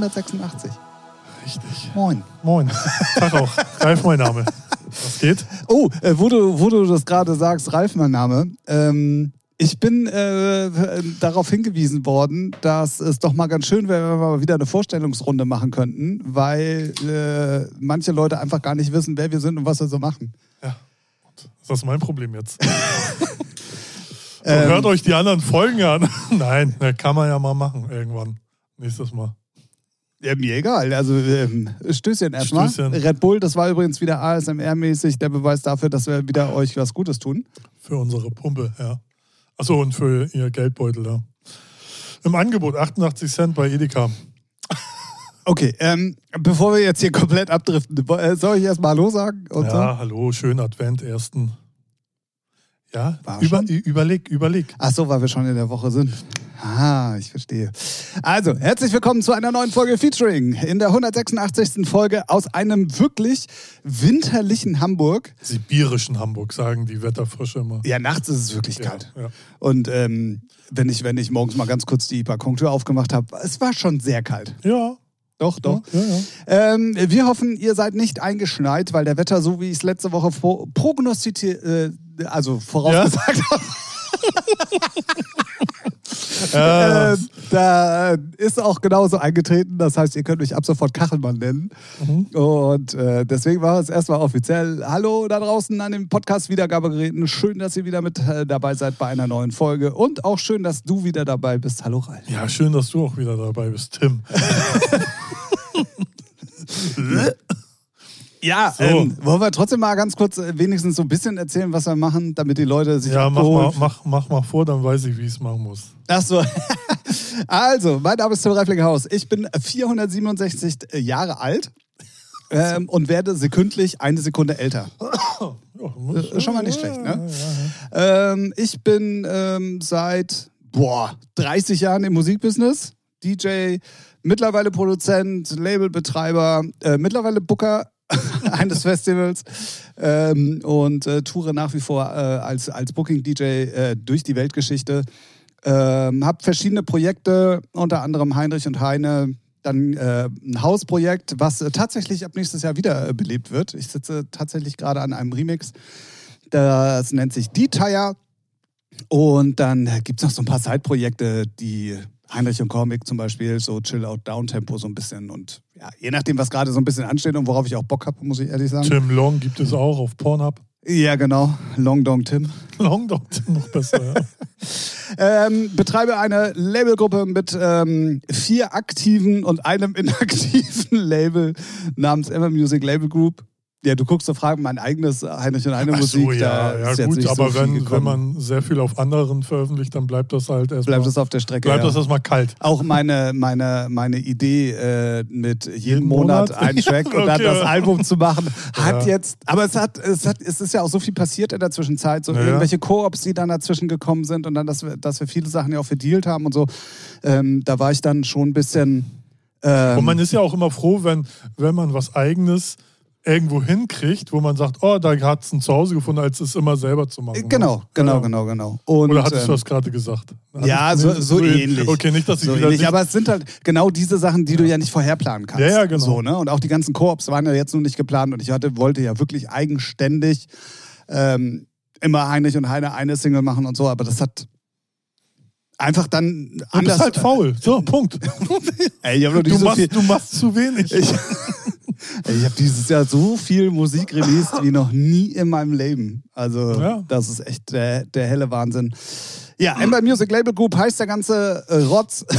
Ja, Ja. 186. richtig. Moin. Moin. Tag auch. Ralf, mein Name. Was geht? Oh, äh, wo, du, wo du das gerade sagst, Ralf, mein Name. Ähm, ich bin äh, darauf hingewiesen worden, dass es doch mal ganz schön wäre, wenn wir mal wieder eine Vorstellungsrunde machen könnten, weil äh, manche Leute einfach gar nicht wissen, wer wir sind und was wir so machen. Ja. Und ist das mein Problem jetzt? so, Ähm, hört euch die anderen Folgen an. Nein, ne, kann man ja mal machen irgendwann. Nächstes Mal. Ja, mir egal. Also ähm, Stößchen erstmal. Stößchen. Red Bull, das war übrigens wieder ASMR-mäßig der Beweis dafür, dass wir wieder euch was Gutes tun. Für unsere Pumpe, ja. Achso, und für ihr Geldbeutel da. Im Angebot 88 Cent bei Edeka. Okay, ähm, bevor wir jetzt hier komplett abdriften, äh, soll ich erstmal Hallo sagen? Ja, hallo, schön Advent, ersten. Ja, über, überleg, überleg. so? Ach so, weil wir schon in der Woche sind. Ah, ich verstehe. Also, herzlich willkommen zu einer neuen Folge Featuring. In der 186. Folge aus einem wirklich winterlichen Hamburg. Sibirischen Hamburg, sagen die Wetterfrische immer. Ja, nachts ist es wirklich kalt. Ja, ja. Und ähm, wenn, ich, wenn ich morgens mal ganz kurz die Balkontür aufgemacht habe, es war schon sehr kalt. ja, Doch, doch. ja. Ähm, wir hoffen, ihr seid nicht eingeschneit, weil der Wetter, so wie ich es letzte Woche pro prognostiziert, äh, also vorausgesagt habe. äh, da ist auch genauso eingetreten. Das heißt, ihr könnt mich ab sofort Kachelmann nennen. Mhm. Und äh, deswegen war es erstmal offiziell. Hallo da draußen an den Podcast-Wiedergabegeräten. Schön, dass ihr wieder mit äh, dabei seid bei einer neuen Folge. Und auch schön, dass du wieder dabei bist. Hallo Ralf. ja, schön, dass du auch wieder dabei bist, Tim. Ja, So. ähm, wollen wir trotzdem mal ganz kurz äh, wenigstens so ein bisschen erzählen, was wir machen, damit die Leute sich Ja, mach mal, mach, mach mal vor, dann weiß ich, wie ich es machen muss. Ach so. Also, mein Name ist Tim Reiflinghaus. Ich bin 467 Jahre alt ähm, und werde sekündlich eine Sekunde älter. Ist schon mal nicht schlecht, ne? Ja, ja, ja. Ähm, ich bin ähm, seit boah, 30 Jahren im Musikbusiness. DJ, mittlerweile Produzent, Labelbetreiber, äh, mittlerweile Booker eines Festivals ähm, und äh, toure nach wie vor äh, als, als Booking-DJ äh, durch die Weltgeschichte. Ähm, hab verschiedene Projekte, unter anderem Heinrich und Heine, dann äh, ein Hausprojekt, was äh, tatsächlich ab nächstes Jahr wieder äh, belebt wird. Ich sitze tatsächlich gerade an einem Remix. Das nennt sich Detire. Und dann gibt es noch so ein paar Zeitprojekte, die Heinrich und Comic zum Beispiel, so Chill-Out-Down-Tempo so ein bisschen. Und ja, je nachdem, was gerade so ein bisschen ansteht und worauf ich auch Bock habe, muss ich ehrlich sagen. Tim Long gibt es auch auf Pornhub. Ja, genau. Long Dong Tim. Long Dog Tim noch besser, ja. Ähm, betreibe eine Labelgruppe mit ähm, vier aktiven und einem inaktiven Label namens Ever Music Label Group. Ja, du guckst so Fragen, mein eigenes Heinrich und Heine Ach Musik. so, ja, da ja ist gut, aber so wenn, wenn man sehr viel auf anderen veröffentlicht, dann bleibt das halt erstmal bleibt das auf der Strecke. bleibt ja. das erstmal kalt. Auch meine, meine, meine Idee, äh, mit jedem Jeden Monat, Monat? einen Track und dann Okay. das Album zu machen, hat Ja. jetzt, aber es hat, es hat, es ist ja auch so viel passiert in der Zwischenzeit, so irgendwelche Koops, die dann dazwischen gekommen sind und dann, dass wir, dass wir viele Sachen ja auch verdealt haben und so. Ähm, da war ich dann schon ein bisschen. Ähm, Und man ist ja auch immer froh, wenn, wenn man was Eigenes irgendwo hinkriegt, wo man sagt, oh, da hat es ein Zuhause gefunden, als es immer selber zu machen. genau, ne? genau, Ja. genau, genau. Und, Oder hattest ähm, du das gerade gesagt? Ja, Hattest- so, so ähnlich. Okay, nicht, dass ich so ähnlich. nicht, Aber es sind halt genau diese Sachen, die du ja nicht vorherplanen kannst. Ja, ja, genau. So, ne? Und auch die ganzen Koops waren ja jetzt noch nicht geplant und ich hatte, wollte ja wirklich eigenständig ähm, immer Heinrich und Heine eine Single machen und so, aber das hat einfach dann du anders. bist halt faul. So, Punkt. Ey, ich habe noch Du nicht so machst, viel. du machst zu wenig. Ich, ich habe dieses Jahr so viel Musik released wie noch nie in meinem Leben. Also, Ja. das ist echt der, der helle Wahnsinn. Ja, Ember Music Label Group heißt der ganze äh, Rotz.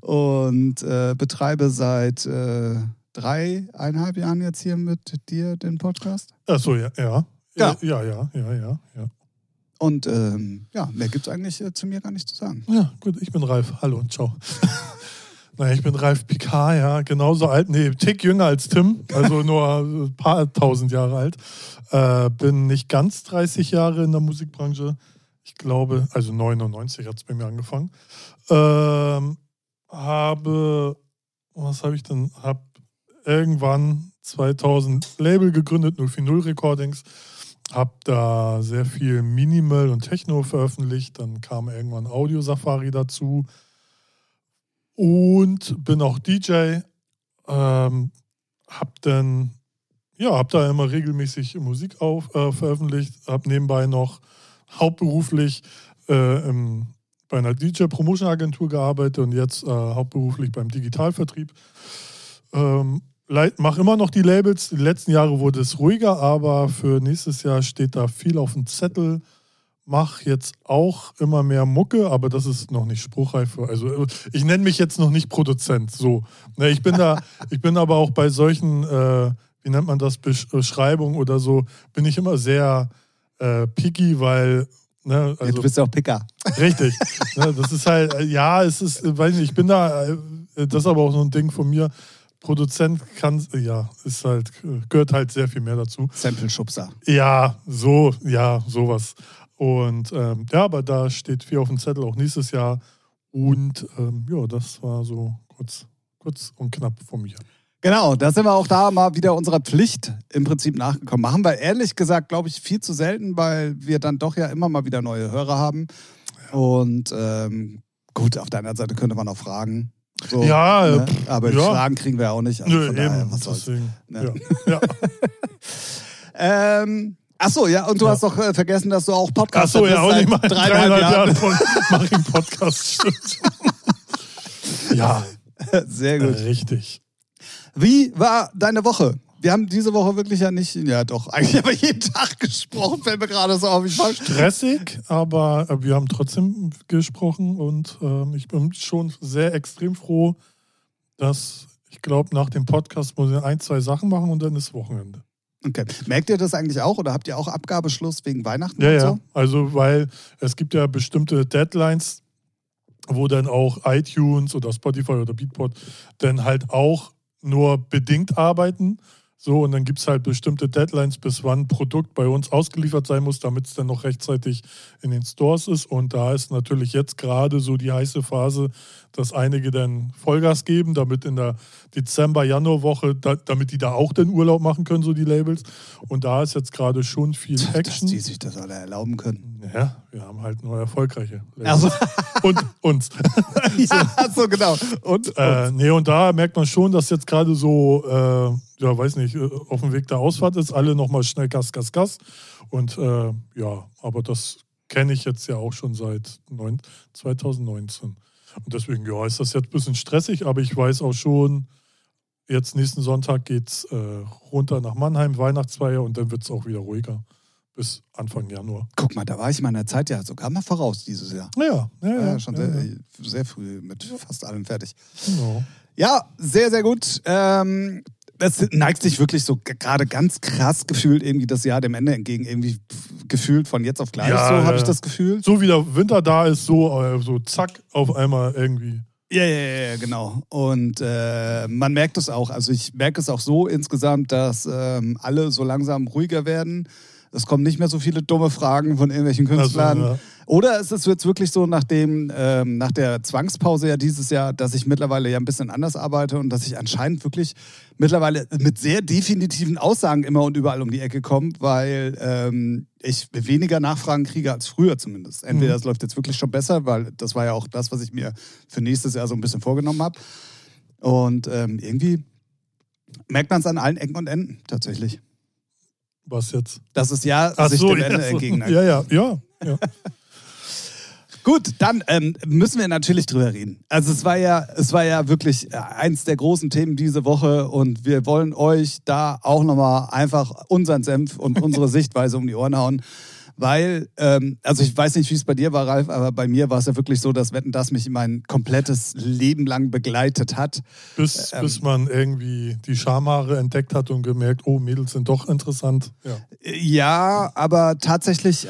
Und äh, betreibe seit äh, dreieinhalb Jahren jetzt hier mit dir den Podcast. Achso, ja, ja. Ja. Ja, ja, ja, ja, ja. Und ähm, ja, mehr gibt es eigentlich äh, zu mir gar nicht zu sagen. Ja, gut, ich bin Ralf. Hallo und ciao. naja, ich bin Ralf Picard, ja, genauso alt, nee, Tick jünger als Tim, also nur ein paar tausend Jahre alt. Äh, bin nicht ganz 30 Jahre in der Musikbranche. Ich glaube, also 99 hat es bei mir angefangen. Ähm, habe, was habe ich denn? Habe irgendwann 2000 Label gegründet, 040 Recordings. habe da sehr viel Minimal und Techno veröffentlicht. Dann kam irgendwann Audio Safari dazu und bin auch DJ. Ähm, hab dann ja, hab da immer regelmäßig Musik auf, äh, veröffentlicht, hab nebenbei noch hauptberuflich äh, im, bei einer DJ-Promotion-Agentur gearbeitet und jetzt äh, hauptberuflich beim Digitalvertrieb. Ähm, mache immer noch die Labels. Die letzten Jahre wurde es ruhiger, aber für nächstes Jahr steht da viel auf dem Zettel. Mach jetzt auch immer mehr Mucke, aber das ist noch nicht spruchreif. Also ich nenne mich jetzt noch nicht Produzent. So, ne, ich bin da, ich bin aber auch bei solchen, äh, wie nennt man das, Beschreibungen oder so, bin ich immer sehr äh, picky, weil Ne, also, ja, du bist ja auch Picker. Richtig. ne, das ist halt, äh, ja, es ist, weiß nicht, ich bin da, äh, das ist aber auch so ein Ding von mir. Produzent kann, ja, ist halt, gehört halt sehr viel mehr dazu. Sample-Schubser. Ja, so, ja, sowas. Und ähm, ja, aber da steht viel auf dem Zettel auch nächstes Jahr. Und ähm, ja, das war so kurz, kurz und knapp von mir. Genau, da sind wir auch da mal wieder unserer Pflicht im Prinzip nachgekommen. Machen wir ehrlich gesagt, glaube ich, viel zu selten, weil wir dann doch ja immer mal wieder neue Hörer haben. Und ähm, gut, auf deiner Seite könnte man auch fragen, so, ja, ne? aber ja. Fragen kriegen wir auch nicht. Also Nö, daher, eben, was deswegen, ne? ja. ähm, Achso, ja, und du ja. hast doch äh, vergessen, dass du auch Podcast Achso, ja, auch nicht mal dreieinhalb Jahre von Marin Podcast stimmt. ja. Sehr gut. Äh, richtig. Wie war deine Woche? Wir haben diese Woche wirklich ja nicht, ja doch, eigentlich aber jeden Tag gesprochen, fällt mir gerade so auf. Ich war Stressig, aber wir haben trotzdem gesprochen und ähm, ich bin schon sehr extrem froh, dass ich glaube, nach dem Podcast muss ich ein, zwei Sachen machen und dann ist Wochenende. Okay. Merkt ihr das eigentlich auch oder habt ihr auch Abgabeschluss wegen Weihnachten? Ja, ja. Also, weil es gibt ja bestimmte Deadlines, wo dann auch iTunes oder Spotify oder Beatport dann halt auch nur bedingt arbeiten. So, und dann gibt es halt bestimmte Deadlines, bis wann ein Produkt bei uns ausgeliefert sein muss, damit es dann noch rechtzeitig in den Stores ist. Und da ist natürlich jetzt gerade so die heiße Phase, dass einige dann Vollgas geben, damit in der Dezember-Januar-Woche, da, damit die da auch den Urlaub machen können, so die Labels. Und da ist jetzt gerade schon viel Action. Dass die sich das alle erlauben können. Ja, wir haben halt nur erfolgreiche. Also. Und uns. ja, so genau. Und, äh, nee, und da merkt man schon, dass jetzt gerade so, äh, ja, weiß nicht, äh, auf dem Weg der Ausfahrt ist, alle nochmal schnell Gas, Gas, Gas. Und äh, ja, aber das kenne ich jetzt ja auch schon seit 2019. Und deswegen, ja, ist das jetzt ein bisschen stressig, aber ich weiß auch schon, jetzt nächsten Sonntag geht es äh, runter nach Mannheim, Weihnachtsfeier und dann wird es auch wieder ruhiger bis Anfang Januar. Guck mal, da war ich meiner Zeit ja sogar mal voraus dieses Jahr. Ja, ja, ja. ja schon ja, sehr, sehr, früh mit fast allem fertig. Genau. Ja, sehr, sehr gut. Ähm, das neigt sich wirklich so gerade ganz krass gefühlt irgendwie das Jahr dem Ende entgegen. Irgendwie gefühlt von jetzt auf gleich. Ja, so habe ich das Gefühl. So wie der Winter da ist, so, äh, so zack, auf einmal irgendwie. Ja, ja, ja, genau. Und äh, man merkt es auch. Also ich merke es auch so insgesamt, dass ähm, alle so langsam ruhiger werden. Es kommen nicht mehr so viele dumme Fragen von irgendwelchen Künstlern. Also, ja. Oder ist es jetzt wirklich so, nachdem, ähm, nach der Zwangspause ja dieses Jahr, dass ich mittlerweile ja ein bisschen anders arbeite und dass ich anscheinend wirklich mittlerweile mit sehr definitiven Aussagen immer und überall um die Ecke komme, weil ähm, ich weniger Nachfragen kriege als früher zumindest. Entweder mhm. es läuft jetzt wirklich schon besser, weil das war ja auch das, was ich mir für nächstes Jahr so ein bisschen vorgenommen habe. Und ähm, irgendwie merkt man es an allen Ecken und Enden tatsächlich. Was jetzt? Das ist ja Ach sich so, dem Ende ja, entgegenneigt. Ja, ja, ja. ja. Gut, dann ähm, müssen wir natürlich drüber reden. Also es war ja, es war ja wirklich äh, eins der großen Themen diese Woche und wir wollen euch da auch nochmal einfach unseren Senf und unsere Sichtweise um die Ohren hauen. Weil, ähm, also ich weiß nicht, wie es bei dir war, Ralf, aber bei mir war es ja wirklich so, dass Wetten das mich mein komplettes Leben lang begleitet hat. Bis, ähm, bis man irgendwie die Schamhaare entdeckt hat und gemerkt, oh, Mädels sind doch interessant. Ja, ja aber tatsächlich,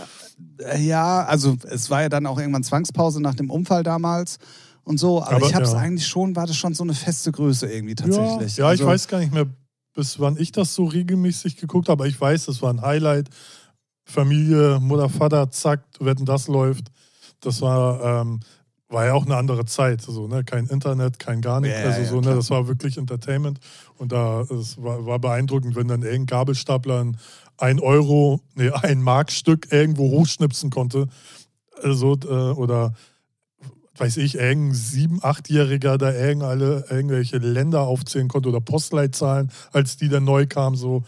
äh, ja, also es war ja dann auch irgendwann Zwangspause nach dem Unfall damals und so, aber, aber ich habe es ja. eigentlich schon, war das schon so eine feste Größe irgendwie tatsächlich. Ja, ja also, ich weiß gar nicht mehr, bis wann ich das so regelmäßig geguckt habe, aber ich weiß, das war ein Highlight. Familie, Mutter, Vater, zack, wetten, das läuft. Das war, ähm, war ja auch eine andere Zeit. So, ne? Kein Internet, kein gar nichts. Ja, also ja, so, ne? klar. Das war wirklich Entertainment. Und da es war, war beeindruckend, wenn dann irgendein Gabelstapler ein, ein Euro, nee, ein Markstück irgendwo hochschnipsen konnte. Also, äh, oder weiß ich, irgendein sieben-, achtjähriger da irgendeine, irgendwelche Länder aufzählen konnte oder Postleitzahlen, als die dann neu kamen. So,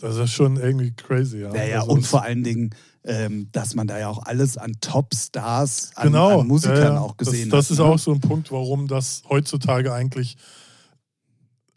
das ist schon irgendwie crazy. Ja, Ja, ja, Also und das- vor allen Dingen, ähm, dass man da ja auch alles an Top-Stars, an, genau, an Musikern ja, ja. auch gesehen das, Das hat. ist ne? auch so ein Punkt, warum das heutzutage eigentlich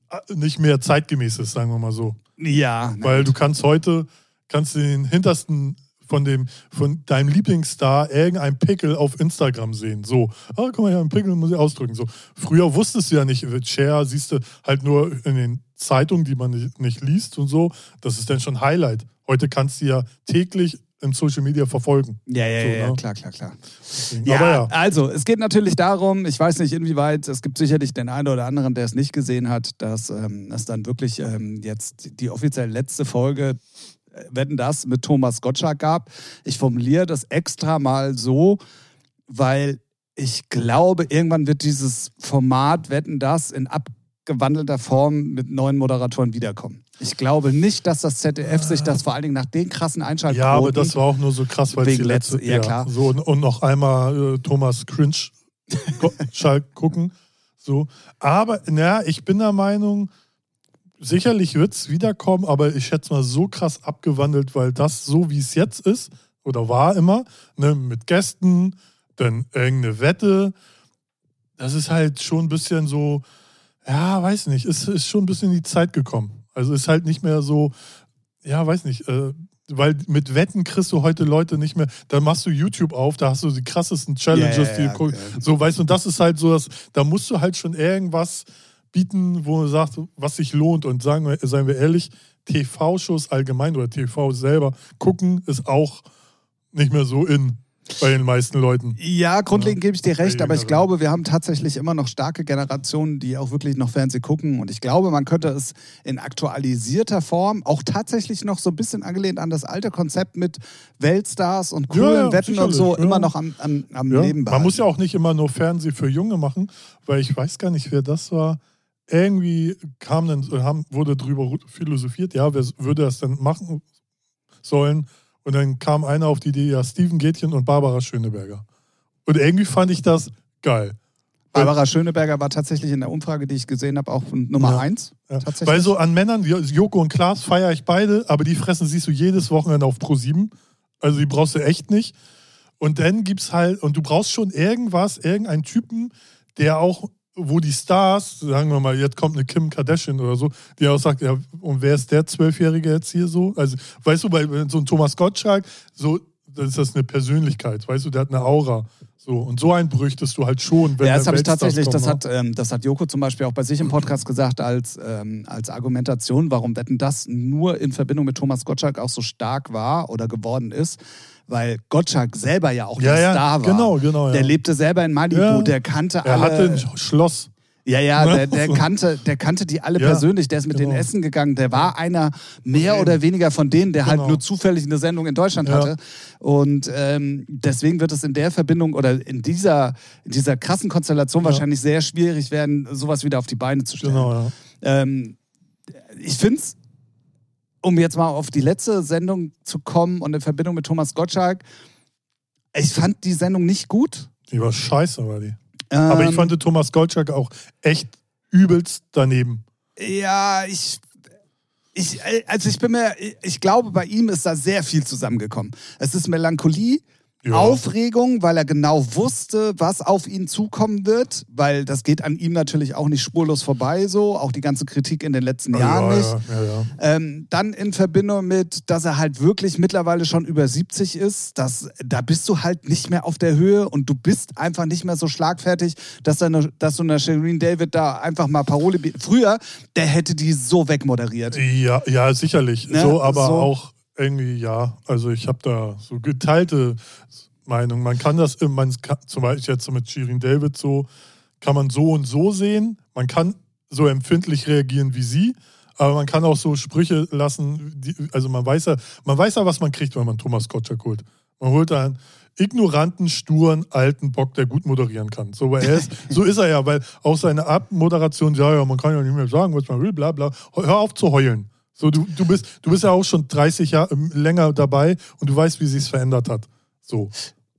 äh, nicht mehr zeitgemäß ist, sagen wir mal so. Ja, Weil gut. du kannst heute, kannst den hintersten von dem, von deinem Lieblingsstar irgendein Pickel auf Instagram sehen. So, ah, guck mal, ja, ein Pickel muss ich ausdrücken. So, früher wusstest du ja nicht, Share siehst du halt nur in den Zeitungen, die man nicht, nicht liest und so. Das ist dann schon Highlight. Heute kannst du ja täglich im Social Media verfolgen. Ja, ja, So, ja, ne? klar, klar, klar. Ja, ja. also es geht natürlich darum, ich weiß nicht inwieweit, es gibt sicherlich den einen oder anderen, der es nicht gesehen hat, dass ähm, es dann wirklich ähm, jetzt die offiziell letzte Folge äh, Wetten das mit Thomas Gottschalk gab. Ich formuliere das extra mal so, weil ich glaube, irgendwann wird dieses Format Wetten das in abgewandelter Form mit neuen Moderatoren wiederkommen. Ich glaube nicht, dass das ZDF sich das vor allen Dingen nach den krassen Einschaltquoten Ja, aber das war auch nur so krass, weil es die letzte, letzte- ja, klar. So, und, und noch einmal äh, Thomas Cringe Schalk gucken. So. Aber na, ich bin der Meinung, sicherlich wird es wiederkommen, aber ich schätze mal so krass abgewandelt, weil das so wie es jetzt ist, oder war immer, ne, mit Gästen, dann irgendeine Wette, das ist halt schon ein bisschen so, ja, weiß nicht, ist, ist schon ein bisschen in die Zeit gekommen. Also ist halt nicht mehr so, ja, weiß nicht, äh, weil mit Wetten kriegst du heute Leute nicht mehr, da machst du YouTube auf, da hast du die krassesten Challenges, Ja, ja, die du guckst. so, weißt du, und das ist halt so, dass, da musst du halt schon irgendwas bieten, wo du sagst, was sich lohnt und sagen wir, seien wir ehrlich, TV-Shows allgemein oder TV selber gucken ist auch nicht mehr so in bei den meisten Leuten. Ja, grundlegend Ja. gebe ich dir recht, aber ich glaube, wir haben tatsächlich immer noch starke Generationen, die auch wirklich noch Fernsehen gucken. Und ich glaube, man könnte es in aktualisierter Form, auch tatsächlich noch so ein bisschen angelehnt an das alte Konzept mit Weltstars und coolen Ja, ja, Wetten und so, immer noch am, am, am Leben man behalten. muss ja auch nicht immer nur Fernsehen für Junge machen, weil ich weiß gar nicht, wer das war. Irgendwie kam dann, wurde drüber philosophiert, ja, wer würde das denn machen sollen? Und dann kam einer auf die Idee, ja, Steven Gätchen und Barbara Schöneberger. Und irgendwie fand ich das geil. Barbara Schöneberger war tatsächlich in der Umfrage, die ich gesehen habe, auch Nummer Ja. eins. Ja. Tatsächlich. Weil so an Männern, wie Joko und Klaas, feiere ich beide, aber die fressen siehst du jedes Wochenende auf Pro7. Also die brauchst du echt nicht. Und dann gibt's halt, und du brauchst schon irgendwas, irgendeinen Typen, der auch, wo die Stars, sagen wir mal, jetzt kommt eine Kim Kardashian oder so, die auch sagt, ja, und wer ist der Zwölfjährige jetzt hier so? Also, weißt du, bei so ein Thomas Gottschalk, so, das ist das eine Persönlichkeit, weißt du, der hat eine Aura. So, und so einen bräuchtest du halt schon, wenn ja, das habe ich tatsächlich, das ne? hat, ähm, das hat Joko zum Beispiel auch bei sich im Podcast gesagt, als, ähm, als Argumentation, warum Wetten das nur in Verbindung mit Thomas Gottschalk auch so stark war oder geworden ist, weil Gottschalk selber ja auch Ja, der ja, Star war. genau, genau, ja. Der lebte selber in Malibu, der kannte Er alle. hatte ein Schloss. Ja, ja, Ne? der, der, kannte, der kannte die alle Ja, persönlich, der ist mit genau. denen essen gegangen, der war einer mehr oder weniger von denen, der halt Genau. nur zufällig eine Sendung in Deutschland Ja. hatte. Und ähm, deswegen wird es in der Verbindung oder in dieser, in dieser krassen Konstellation Ja. wahrscheinlich sehr schwierig werden, sowas wieder auf die Beine zu stellen. Genau, ja. Ähm, ich finde es, um jetzt mal auf die letzte Sendung zu kommen und in Verbindung mit Thomas Gottschalk, ich fand die Sendung nicht gut. Die war scheiße, war die. Aber ich Ähm, fand Thomas Gottschalk auch echt übelst daneben. Ja, ich. Ich, also ich bin mir, ich glaube, bei ihm ist da sehr viel zusammengekommen. Es ist Melancholie, Ja. Aufregung, weil er genau wusste, was auf ihn zukommen wird, weil das geht an ihm natürlich auch nicht spurlos vorbei, so, auch die ganze Kritik in den letzten Jahren ja, nicht. Ja. Ähm, dann in Verbindung mit, dass er halt wirklich mittlerweile schon über 70 ist, dass, da bist du halt nicht mehr auf der Höhe und du bist einfach nicht mehr so schlagfertig, dass, da eine, dass so eine Shireen David da einfach mal Parole. Früher, der hätte die so wegmoderiert. Ja, ja, sicherlich. Ne, so, aber so. auch irgendwie, ja. Also ich habe da so geteilte Meinung. Man kann das, man kann, zum Beispiel jetzt so mit Shirin David so, kann man so und so sehen. Man kann so empfindlich reagieren wie sie, aber man kann auch so Sprüche lassen. Die, also man weiß ja, man weiß ja, was man kriegt, wenn man Thomas Gottschalk holt. Man holt einen ignoranten, sturen, alten Bock, der gut moderieren kann. So, weil er ist, so ist er ja, weil auch seine Abmoderation, ja, ja, man kann ja nicht mehr sagen, was man will, bla bla. Hör auf zu heulen. So, du, du, bist, du bist ja auch schon 30 Jahre länger dabei und du weißt, wie sich verändert hat. So.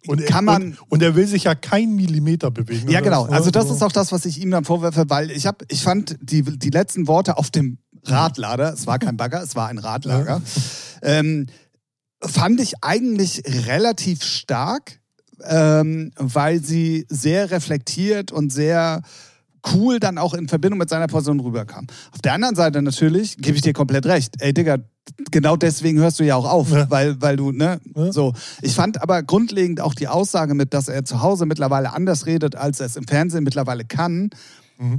Und, Kann man- und, und er will sich ja kein Millimeter bewegen. Ja, genau. Also das So. ist auch das, was ich ihm dann vorwerfe, weil ich habe, ich fand die, die letzten Worte auf dem Radlader, es war kein Bagger, es war ein Radlager, ähm, fand ich eigentlich relativ stark, ähm, weil sie sehr reflektiert und sehr cool dann auch in Verbindung mit seiner Person rüberkam. Auf der anderen Seite natürlich, gebe ich dir komplett recht. Ey, Digga, genau deswegen hörst du ja auch auf, Ja. weil, weil du, ne, Ja. so. Ich fand aber grundlegend auch die Aussage mit, dass er zu Hause mittlerweile anders redet, als er es im Fernsehen mittlerweile kann,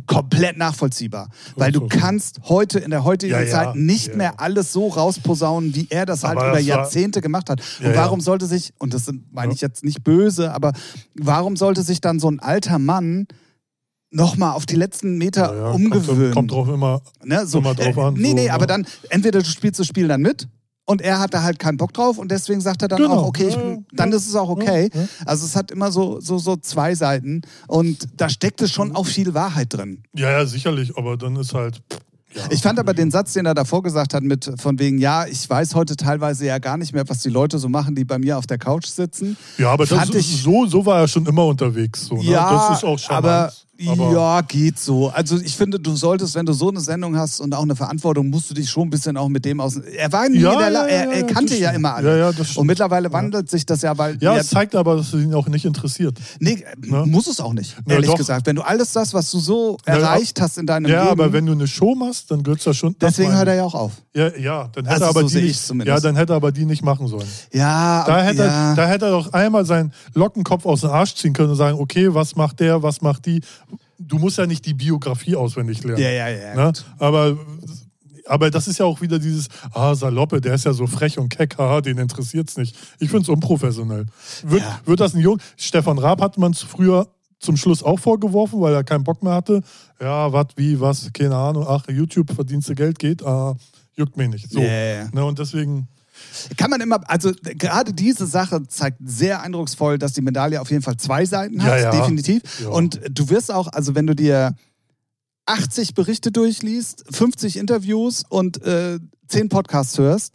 komplett nachvollziehbar. Weil du kannst heute, in der heutigen Ja, ja. Zeit, nicht Ja. mehr alles so rausposaunen, wie er das halt Aber über das Jahrzehnte gemacht hat. Und warum sollte sich, und das meine ich jetzt nicht böse, aber warum sollte sich dann so ein alter Mann nochmal auf die letzten Meter Ja, ja, umgewöhnen? Kommt, kommt drauf immer. Ne? So, mal drauf äh, an, Nee, so, nee, ne? aber dann, entweder du spielst das Spiel dann mit und er hat da halt keinen Bock drauf und deswegen sagt er dann Genau, auch, okay, ich, dann ist es auch okay. Also es hat immer so, so, so zwei Seiten und da steckte schon Mhm. auch viel Wahrheit drin. Ja, ja, sicherlich, aber dann ist halt. Ja, Ich fand aber den Satz, den er davor gesagt hat, mit von wegen, ja, ich weiß heute teilweise ja gar nicht mehr, was die Leute so machen, die bei mir auf der Couch sitzen. Ja, aber das, ich- so, so war er schon immer unterwegs. So, ne? Ja, das ist auch charmant. aber, aber ja, geht so. Also ich finde, du solltest, wenn du so eine Sendung hast und auch eine Verantwortung, musst du dich schon ein bisschen auch mit dem aus. Er war nie Ja, in der La ja, er, ja, er ja, kannte ja immer alle. Ja, ja, das stimmt. und mittlerweile wandelt sich das ja, weil ja, ja, es zeigt aber, dass es ihn auch nicht interessiert. nee, Ne? muss es auch nicht, ehrlich doch. gesagt. Wenn du alles das, was du so erreicht hast in deinem Ja, Leben, aber wenn du eine Show machst, dann gehört das schon. das deswegen hört er ja auch auf. Ja, ja, dann hätte Also er aber so die nicht, ja, dann hätte er aber die nicht machen sollen. Ja, Da hätte, ja. er, da hätte er doch einmal seinen Lockenkopf aus dem Arsch ziehen können und sagen, okay, was macht der, was macht die? Du musst ja nicht die Biografie auswendig lernen. ja, ja, ja. Ne? Aber, aber das ist ja auch wieder dieses, ah, Saloppe, der ist ja so frech und keck, haha, den interessiert's nicht. Ich finde es unprofessionell. Wird, Ja. wird das ein Jung? Stefan Raab hat man früher zum Schluss auch vorgeworfen, weil er keinen Bock mehr hatte. Ja, was, wie, was, keine Ahnung. Ach, YouTube verdienst du Geld, geht, ah, juckt mich nicht. So. Ja. Ne, und deswegen, Kann man immer, also gerade diese Sache zeigt sehr eindrucksvoll, dass die Medaille auf jeden Fall zwei Seiten hat, Ja, ja. definitiv. Ja. Und du wirst auch, also wenn du dir 80 Berichte durchliest, 50 Interviews und äh, 10 Podcasts hörst,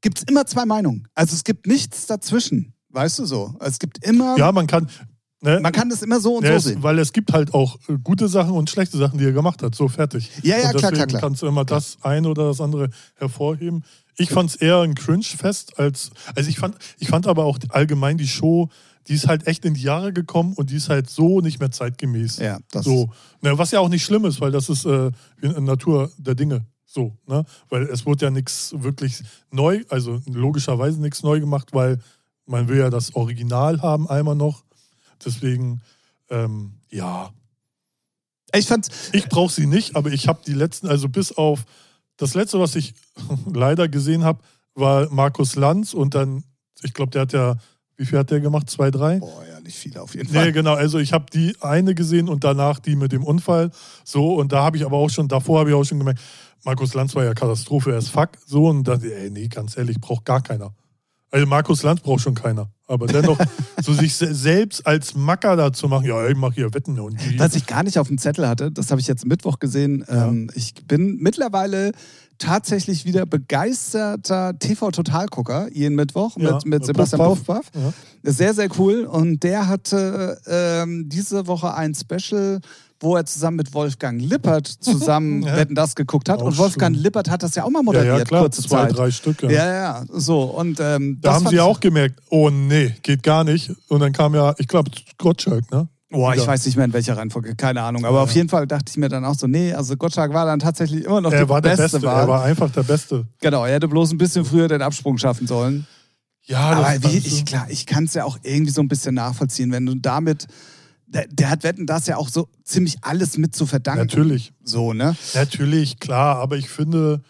gibt es immer zwei Meinungen. Also es gibt nichts dazwischen, weißt du so. Es gibt immer, ja, man kann. Ne, man kann das immer so und Ja, so es, sehen. weil es gibt halt auch äh, gute Sachen und schlechte Sachen, die er gemacht hat. So fertig. Ja, ja, und klar, klar, klar. kannst du immer das eine oder das andere hervorheben. Ich fand es eher ein Cringe-Fest als. Also ich fand, ich fand aber auch allgemein die Show, die ist halt echt in die Jahre gekommen und die ist halt so nicht mehr zeitgemäß. Ja, das so. Ne, was ja auch nicht schlimm ist, weil das ist äh, Natur der Dinge. So, ne? Weil es wurde ja nichts wirklich neu, also logischerweise nichts neu gemacht, weil man will ja das Original haben einmal noch. Deswegen, ähm, ja, Ich fand's, ich brauche sie nicht, aber ich habe die letzten, also bis auf das letzte, was ich leider gesehen habe, war Markus Lanz und dann, ich glaube, der hat ja, wie viel hat der gemacht? Zwei, drei? boah, ja, nicht viel auf jeden Fall. Nee, genau. Also ich habe die eine gesehen und danach die mit dem Unfall. So, und da habe ich aber auch schon, davor habe ich auch schon gemerkt, Markus Lanz war ja Katastrophe, er ist fuck. So, und dann, ey, nee, ganz ehrlich, braucht gar keiner. Also Markus Lanz braucht schon keiner. Aber dennoch, so sich se- selbst als Macker da zu machen, ja, ich mache hier Wetten und die. Was ich gar nicht auf dem Zettel hatte, das habe ich jetzt Mittwoch gesehen. Ähm, ich bin mittlerweile tatsächlich wieder begeisterter TV-Total-Gucker, jeden Mittwoch Ja, mit, mit Sebastian Puff. Puffpaff. Ja. Sehr, sehr cool. Und der hatte ähm, diese Woche ein Special, wo er zusammen mit Wolfgang Lippert zusammen Ja. Wetten das geguckt hat. Auch und Wolfgang schön. Lippert hat das ja auch mal ja, moderiert, ja, klar, kurze zwei, Zeit. drei Stück. Ja. Ja, ja, so. Und ähm, Da haben sie ja auch gemerkt, oh nee, geht gar nicht. Und dann kam ja, ich glaube, Gottschalk, ne? Boah, ich Ja. weiß nicht mehr in welcher Reihenfolge, keine Ahnung. Aber Ja. auf jeden Fall dachte ich mir dann auch so, nee, also Gottschalk war dann tatsächlich immer noch Er die war der beste Beste, er war einfach der Beste. genau, er hätte bloß ein bisschen früher den Absprung schaffen sollen. Ja, Aber das, wie, das, ich, klar, ich kann es ja auch irgendwie so ein bisschen nachvollziehen, wenn du damit, der, der hat Wetten das ja auch so ziemlich alles mit zu verdanken. Natürlich, So, ne? natürlich, klar, aber ich finde,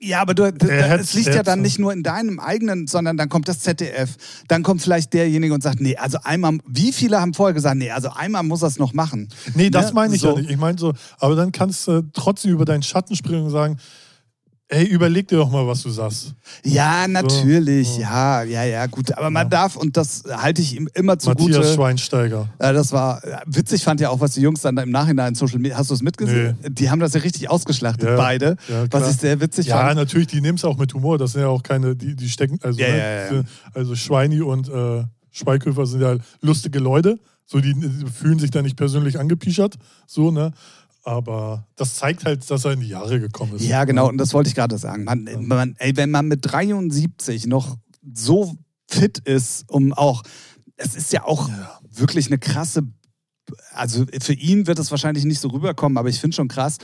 Ja, aber du, es liegt ja dann nicht nur in deinem eigenen, sondern dann kommt das ZDF, dann kommt vielleicht derjenige und sagt, nee, also einmal, wie viele haben vorher gesagt, nee, also einmal muss er es noch machen. nee, das Ne? meine ich so. ja nicht. Ich meine so, aber dann kannst du trotzdem über deinen Schatten springen und sagen, Ey, überleg dir doch mal, was du sagst. Ja, natürlich, so. ja, ja, ja, gut. Aber man Ja. darf, und das halte ich ihm immer Matthias zugute. Schweinsteiger. Äh, das war witzig, fand ja auch, was die Jungs dann im Nachhinein Social Media. Hast du es mitgesehen? Die haben das ja richtig ausgeschlachtet, Ja, beide. ja, was ich sehr witzig Ja, fand. natürlich, die nehmen es auch mit Humor. Das sind ja auch keine, die, die stecken, also, Ja, ne, ja, ja. also Schweini und äh, Schweighöfer sind ja lustige Leute. So, die, die fühlen sich da nicht persönlich angepischert. So, ne? Aber das zeigt halt, dass er in die Jahre gekommen ist. Ja, genau, und das wollte ich gerade sagen. Man, man, ey, wenn man mit 73 noch so fit ist, um auch, es ist ja auch Ja. wirklich eine krasse, also für ihn wird es wahrscheinlich nicht so rüberkommen, aber ich finde schon krass,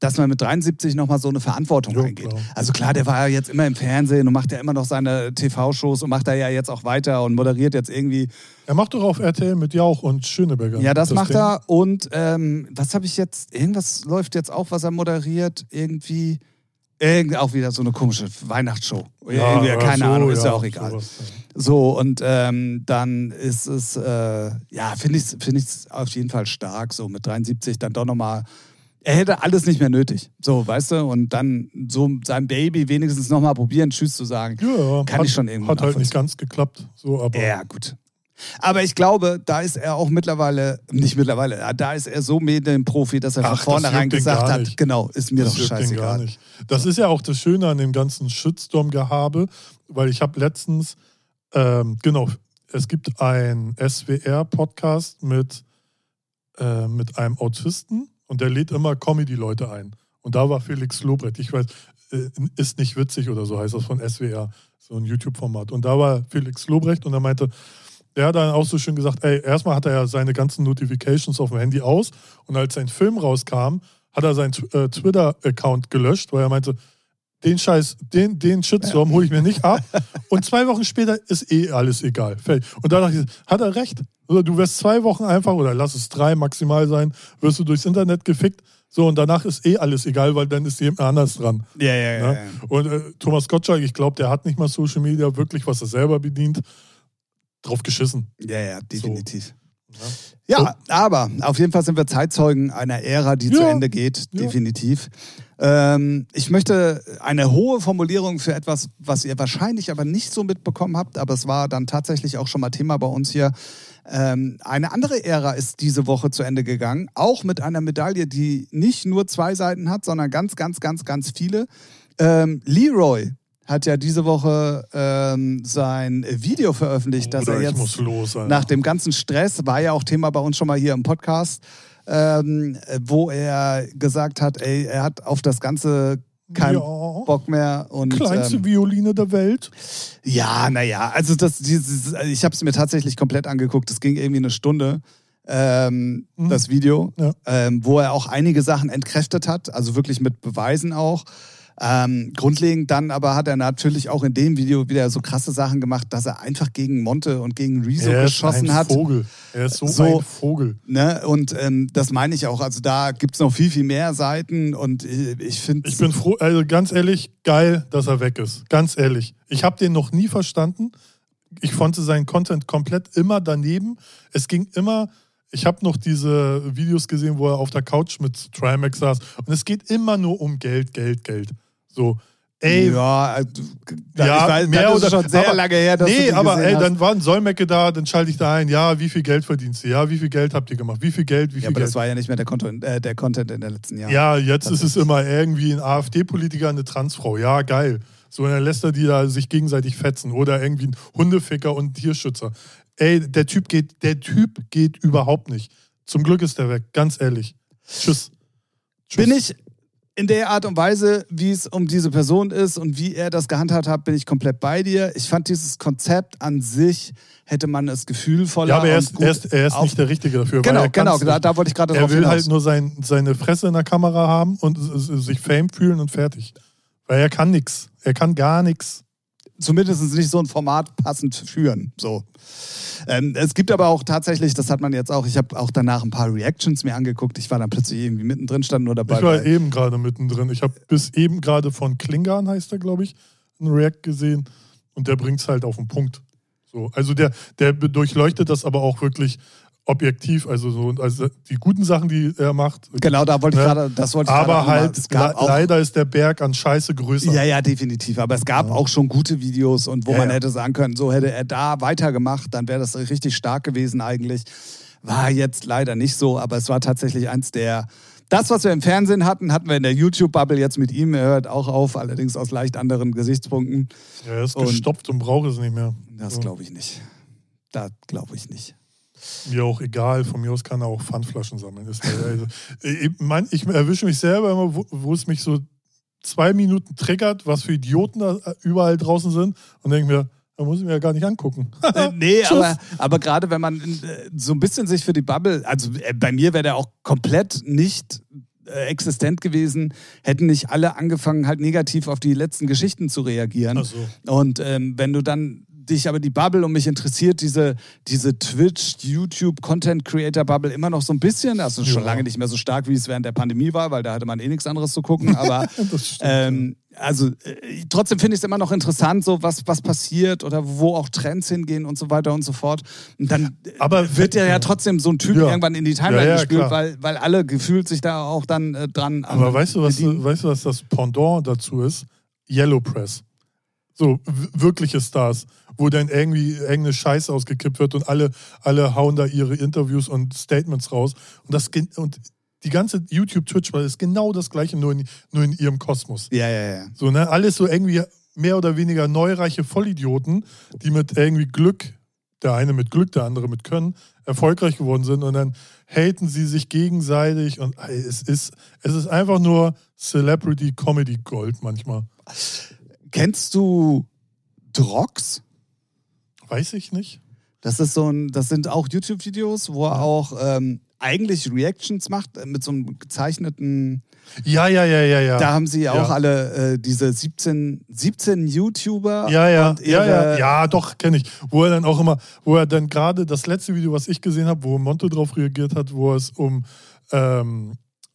dass man mit 73 nochmal so eine Verantwortung Jo, eingeht. klar. Also klar, der war ja jetzt immer im Fernsehen und macht ja immer noch seine TV-Shows und macht da ja jetzt auch weiter und moderiert jetzt irgendwie. Er macht doch auf RTL mit Jauch und Schöneberger. Ja, das, macht Ding. er. Und ähm, was habe ich jetzt, irgendwas läuft jetzt auch, was er moderiert, irgendwie. Irgend, auch wieder so eine komische Weihnachtsshow. Ja, ja, keine so, Ahnung, ist ja ja, auch egal. sowas. So, und ähm, dann ist es, äh, ja, finde ich es find ich's auf jeden Fall stark, so mit 73 dann doch nochmal. Er hätte alles nicht mehr nötig, so, weißt du, und dann so seinem Baby wenigstens nochmal probieren, Tschüss zu sagen. Ja, Kann hat, ich schon irgendwie Hat halt nicht ganz geklappt. So, aber Ja, gut. Aber ich glaube, da ist er auch mittlerweile, nicht mittlerweile, da ist er so Medienprofi, dass er Ach, von vornherein gesagt hat, genau, ist mir das doch scheißegal. Das ist ja auch das Schöne an dem ganzen Shitstorm-Gehabe, weil ich habe letztens, ähm, genau, es gibt einen SWR-Podcast mit, äh, mit einem Autisten und der lädt immer Comedy-Leute ein. Und da war Felix Lobrecht, ich weiß, äh, ist nicht witzig oder so heißt das von SWR, so ein YouTube-Format. Und da war Felix Lobrecht und er meinte, der hat dann auch so schön gesagt, ey, erstmal hat er ja seine ganzen Notifications auf dem Handy aus und als sein Film rauskam, hat er seinen äh, Twitter-Account gelöscht, weil er meinte, den Scheiß, den, den Shitstorm hole ich mir nicht ab. Und zwei Wochen später ist eh alles egal. Und da dachte ich, hat er recht. Also du wirst zwei Wochen einfach, oder lass es drei maximal sein, wirst du durchs Internet gefickt. So, und danach ist eh alles egal, weil dann ist jemand anders dran. Ja, ja, ja. Ne? ja. Und äh, Thomas Gottschalk, ich glaube, der hat nicht mal Social Media wirklich, was er selber bedient, drauf geschissen. Ja, ja, definitiv. Ja. Ja, aber auf jeden Fall sind wir Zeitzeugen einer Ära, die zu Ja. Ende geht, Ja. definitiv. Ähm, ich möchte eine hohe Formulierung für etwas, was ihr wahrscheinlich aber nicht so mitbekommen habt, aber es war dann tatsächlich auch schon mal Thema bei uns hier. Ähm, eine andere Ära ist diese Woche zu Ende gegangen, auch mit einer Medaille, die nicht nur zwei Seiten hat, sondern ganz, ganz, ganz, ganz viele. Ähm, Leroy hat ja diese Woche ähm, sein Video veröffentlicht, dass Oder er jetzt los. Nach dem ganzen Stress, war ja auch Thema bei uns schon mal hier im Podcast, ähm, wo er gesagt hat, ey, er hat auf das Ganze keinen ja. Bock mehr. Und, Kleinste ähm, Violine der Welt. ja, naja, also das, dieses, ich habe es mir tatsächlich komplett angeguckt. Es ging irgendwie eine Stunde, ähm, Mhm. das Video, Ja. ähm, wo er auch einige Sachen entkräftet hat, also wirklich mit Beweisen auch. Ähm, grundlegend dann aber hat er natürlich auch in dem Video wieder so krasse Sachen gemacht, dass er einfach gegen Monte und gegen Rezo er ist geschossen ein hat. Vogel. Er ist so, So- ein Vogel. Ne? Und ähm, das meine ich auch. Also da gibt es noch viel, viel mehr Seiten und äh, ich finde. Ich bin froh, also ganz ehrlich, geil, dass er weg ist. Ganz ehrlich. Ich habe den noch nie verstanden. Ich fand seinen Content komplett immer daneben. Es ging immer, ich habe noch diese Videos gesehen, wo er auf der Couch mit Trimax saß. Und es geht immer nur um Geld, Geld, Geld. So, ey, ja, also, da, Ja, weiß, mehr das ist oder- schon sehr aber- lange her, dass nee, aber ey, hast. dann war ein Solmecke da, dann schalte ich da ein, ja, wie viel Geld verdienst du? Ja, wie viel Geld habt ihr gemacht? Wie viel Geld, wie viel ja, aber Geld? das war ja nicht mehr der Content, äh, der Content in den letzten Jahren. Ja, jetzt ist es immer irgendwie ein AfD-Politiker, eine Transfrau. Ja, geil. So, und dann lässt er die da sich gegenseitig fetzen. Oder irgendwie ein Hundeficker und ein Tierschützer. Ey, der Typ geht, der Typ geht überhaupt nicht. Zum Glück ist der weg, ganz ehrlich. Tschüss. Tschüss. Bin ich in der Art und Weise, wie es um diese Person ist und wie er das gehandhabt hat, bin ich komplett bei dir. Ich fand dieses Konzept an sich, hätte man es gefühlvoller Ja, aber er ist, er ist, er ist nicht der Richtige dafür. Genau, er genau, da, da wollte ich gerade Er drauf will hinaus. halt nur sein, seine Fresse in der Kamera haben und sich Fame fühlen und fertig. Weil er kann nichts. Er kann gar nichts. Zumindest nicht so ein Format passend führen. So. Ähm, es gibt aber auch tatsächlich, das hat man jetzt auch, ich habe auch danach ein paar Reactions mir angeguckt. Ich war dann plötzlich irgendwie mittendrin, stand nur dabei. Ich war eben gerade mittendrin. Ich habe bis eben gerade von Klingan, heißt er, glaube ich, einen React gesehen. Und der bringt es halt auf den Punkt. So, also der, der durchleuchtet das aber auch wirklich objektiv, also so also die guten Sachen, die er macht. Genau, da wollte ich Ne? gerade, das wollte ich Aber halt, le- auch, leider ist der Berg an Scheiße größer. Ja, ja, definitiv. Aber es gab Ja. auch schon gute Videos und wo Ja, man ja. hätte sagen können, so hätte er da weitergemacht, dann wäre das richtig stark gewesen eigentlich. War jetzt leider nicht so, aber es war tatsächlich eins der. Das, was wir im Fernsehen hatten, hatten wir in der YouTube-Bubble jetzt mit ihm. Er hört auch auf, allerdings aus leicht anderen Gesichtspunkten. Ja, er ist Und- gestopft und braucht es nicht mehr. Das glaube ich nicht. Das glaube ich nicht. Mir auch egal, von mir aus kann er auch Pfandflaschen sammeln. Also, ich, mein, ich erwische mich selber immer, wo, wo es mich so zwei Minuten triggert, was für Idioten da überall draußen sind und denke mir, da muss ich mir ja gar nicht angucken. Äh, nee, aber, aber gerade wenn man äh, so ein bisschen sich für die Bubble, also äh, bei mir wäre der auch komplett nicht äh, existent gewesen, hätten nicht alle angefangen, halt negativ auf die letzten Geschichten zu reagieren. Ach so. Und ähm, wenn du dann dich aber die Bubble und mich interessiert diese, diese Twitch, YouTube, Content Creator Bubble immer noch so ein bisschen, das ist schon Ja. lange nicht mehr so stark, wie es während der Pandemie war, weil da hatte man eh nichts anderes zu gucken, aber stimmt. ähm, also äh, trotzdem finde ich es immer noch interessant, so was, was passiert oder wo auch Trends hingehen und so weiter und so fort. Und dann äh, Aber wird ja, ja trotzdem so ein Typ Ja. irgendwann in die Timeline Ja, gespielt, weil, weil alle gefühlt sich da auch dann äh, dran Aber weißt du, was, bedienen. weißt du, was das Pendant dazu ist? Yellow Press. So wirkliche Stars, wo dann irgendwie irgendeine Scheiße ausgekippt wird und alle, alle hauen da ihre Interviews und Statements raus. Und, das, und die ganze YouTube-Twitch-Welt ist genau das gleiche, nur in, nur in ihrem Kosmos. Ja, ja, ja. So, ne? Alles so irgendwie mehr oder weniger neureiche Vollidioten, die mit irgendwie Glück, der eine mit Glück, der andere mit Können, erfolgreich geworden sind und dann haten sie sich gegenseitig und es ist, es ist einfach nur Celebrity Comedy Gold manchmal. Kennst du Drox? Weiß ich nicht. Das ist so ein, das sind auch YouTube-Videos, wo er auch ähm, eigentlich Reactions macht äh, mit so einem gezeichneten. Ja, ja, ja, ja, ja. Da haben sie auch Ja. alle äh, diese 17, 17 YouTuber. Ja, ja, ja, ja, ja, doch, kenne ich. Wo er dann auch immer, wo er dann gerade das letzte Video, was ich gesehen habe, wo Monte drauf reagiert hat, wo es um ähm,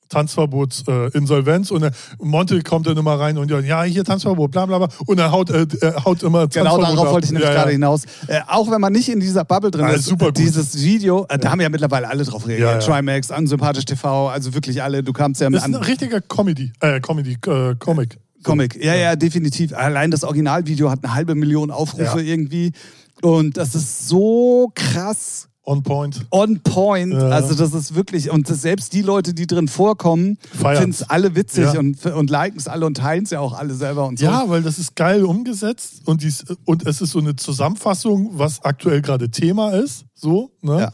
Tanzverbot, äh, Insolvenz und er, Monte kommt dann immer rein und ja, ja, hier Tanzverbot, bla bla bla. Und er haut, äh, haut immer Genau Tanzverbot darauf ab. wollte ich nämlich ja, gerade ja. hinaus. Äh, auch wenn man nicht in dieser Bubble drin Ah, ist, super gut. dieses Video, äh, da haben ja mittlerweile alle drauf reagiert. Ja, ja. Trimax, Unsympathisch TV, also wirklich alle. Du kamst ja Das ist ein richtiger Comedy, äh, Comedy, äh, Comic. Comic. Ja, ja, definitiv. Allein das Originalvideo hat eine halbe Million Aufrufe Ja. irgendwie. Und das ist so krass On point. on point. Ja. Also das ist wirklich, und selbst die Leute, die drin vorkommen, finden es alle witzig Ja. und, und liken es alle und teilen es ja auch alle selber und so. Ja, weil das ist geil umgesetzt und, dies, und es ist so eine Zusammenfassung, was aktuell gerade Thema ist. So, ne? Ja.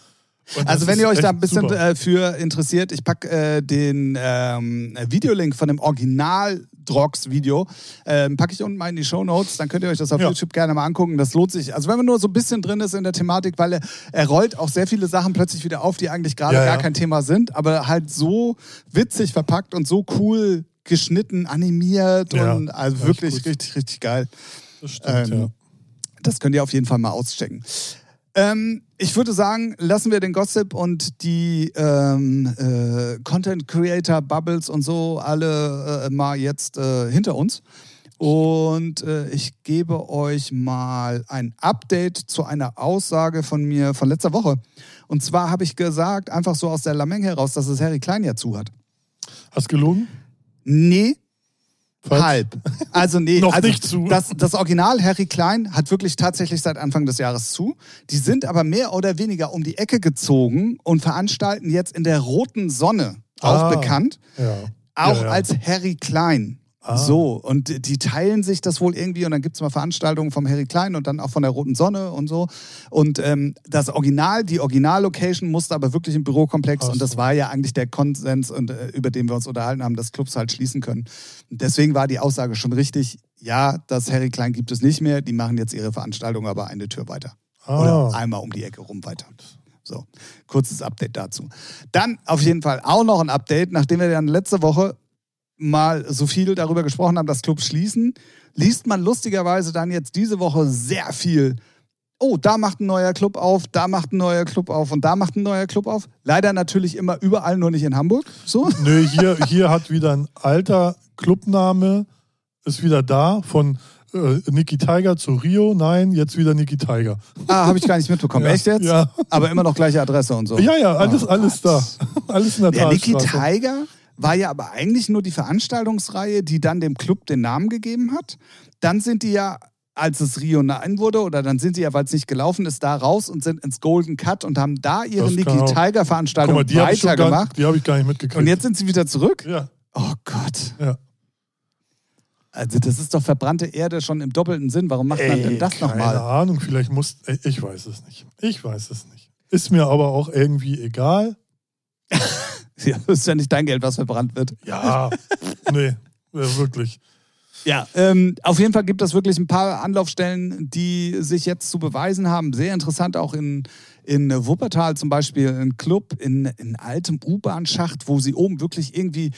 Also wenn ihr euch da ein bisschen super. äh, für interessiert, ich packe äh, den ähm, Videolink von dem Original Drox Video, ähm, packe ich unten mal in die Show Notes, dann könnt ihr euch das auf Ja. YouTube gerne mal angucken. Das lohnt sich. Also wenn man nur so ein bisschen drin ist in der Thematik, weil er, er rollt auch sehr viele Sachen plötzlich wieder auf, die eigentlich gerade Ja, gar ja. kein Thema sind, aber halt so witzig verpackt und so cool geschnitten, animiert und also wirklich richtig, richtig geil. Das stimmt, ähm, ja. Das könnt ihr auf jeden Fall mal auschecken. Ähm, ich würde sagen, lassen wir den Gossip und die ähm, äh, Content Creator Bubbles und so alle äh, mal jetzt äh, hinter uns. Und äh, ich gebe euch mal ein Update zu einer Aussage von mir von letzter Woche. Und zwar habe ich gesagt, einfach so aus der Lameng heraus, dass es Harry Klein ja zu hat. Hast gelogen? Nee, Falsch? Halb. Also nee, Noch also nicht zu. Das, das Original Harry Klein hat wirklich tatsächlich seit Anfang des Jahres zu. Die sind aber mehr oder weniger um die Ecke gezogen und veranstalten jetzt in der Roten Sonne, auch Ah. bekannt, Ja. auch Ja, ja. als Harry Klein. Ah. So, und die teilen sich das wohl irgendwie und dann gibt es mal Veranstaltungen vom Harry Klein und dann auch von der Roten Sonne und so. Und ähm, das Original, die Originallocation musste aber wirklich im Bürokomplex Ach und das so. war ja eigentlich der Konsens, und, äh, über den wir uns unterhalten haben, dass Clubs halt schließen können. Deswegen war die Aussage schon richtig, ja, das Harry Klein gibt es nicht mehr, die machen jetzt ihre Veranstaltung aber eine Tür weiter. Oder Ah. einmal um die Ecke rum weiter. So, kurzes Update dazu. Dann auf jeden Fall auch noch ein Update, nachdem wir dann letzte Woche mal so viel darüber gesprochen haben, dass Clubs schließen, liest man lustigerweise dann jetzt diese Woche sehr viel. Oh, da macht ein neuer Club auf, da macht ein neuer Club auf und da macht ein neuer Club auf. Leider natürlich immer überall, nur nicht in Hamburg. So. Nö, hier, hier hat wieder ein alter Clubname, ist wieder da, von äh, Niki Tiger zu Rio, nein, jetzt wieder Niki Tiger. Ah, habe ich gar nicht mitbekommen. Ja, Echt jetzt? Ja. Aber immer noch gleiche Adresse und so. Ja, ja, alles, Oh alles da. Alles in der Der Niki. Tiger war ja aber eigentlich nur die Veranstaltungsreihe, die dann dem Club den Namen gegeben hat. Dann sind die ja, als es Rio 9 wurde, oder dann sind sie ja, weil es nicht gelaufen ist, da raus und sind ins Golden Cut und haben da ihre auch- Tiger Veranstaltung mal, die habe ich, schon gar- weitergemacht. die hab ich gar nicht mitgekriegt. Und jetzt sind sie wieder zurück? Ja, Oh Gott. ja. Also das ist doch verbrannte Erde schon im doppelten Sinn. Warum macht man Ey, denn das keine nochmal? Ahnung, vielleicht muss. Ich weiß es nicht. Ich weiß es nicht. Ist mir aber auch irgendwie egal. Ja, ist ja nicht dein Geld, was verbrannt wird. Ja, nee, wirklich. Ja, ähm, auf jeden Fall gibt es wirklich ein paar Anlaufstellen, die sich jetzt zu beweisen haben. Sehr interessant auch in, in Wuppertal zum Beispiel ein Club in, in altem U-Bahn-Schacht, wo sie oben wirklich irgendwie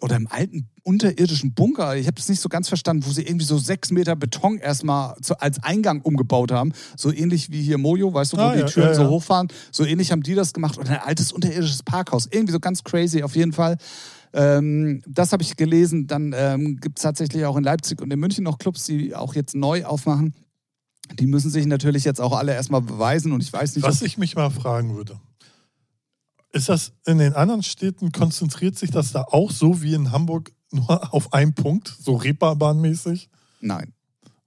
oder im alten unterirdischen Bunker, ich habe das nicht so ganz verstanden, wo sie irgendwie so sechs Meter Beton erstmal zu, als Eingang umgebaut haben. So ähnlich wie hier Mojo, weißt du, wo Ah, die ja, Türen ja, so ja. hochfahren. So ähnlich haben die das gemacht. Und ein altes unterirdisches Parkhaus. Irgendwie so ganz crazy auf jeden Fall. Ähm, das habe ich gelesen. Dann ähm, gibt es tatsächlich auch in Leipzig und in München noch Clubs, die auch jetzt neu aufmachen. Die müssen sich natürlich jetzt auch alle erstmal beweisen und ich weiß nicht, Was ich mich mal fragen würde. Ist das in den anderen Städten, konzentriert sich das da auch so wie in Hamburg nur auf einen Punkt, so Reeperbahnmäßig? Nein,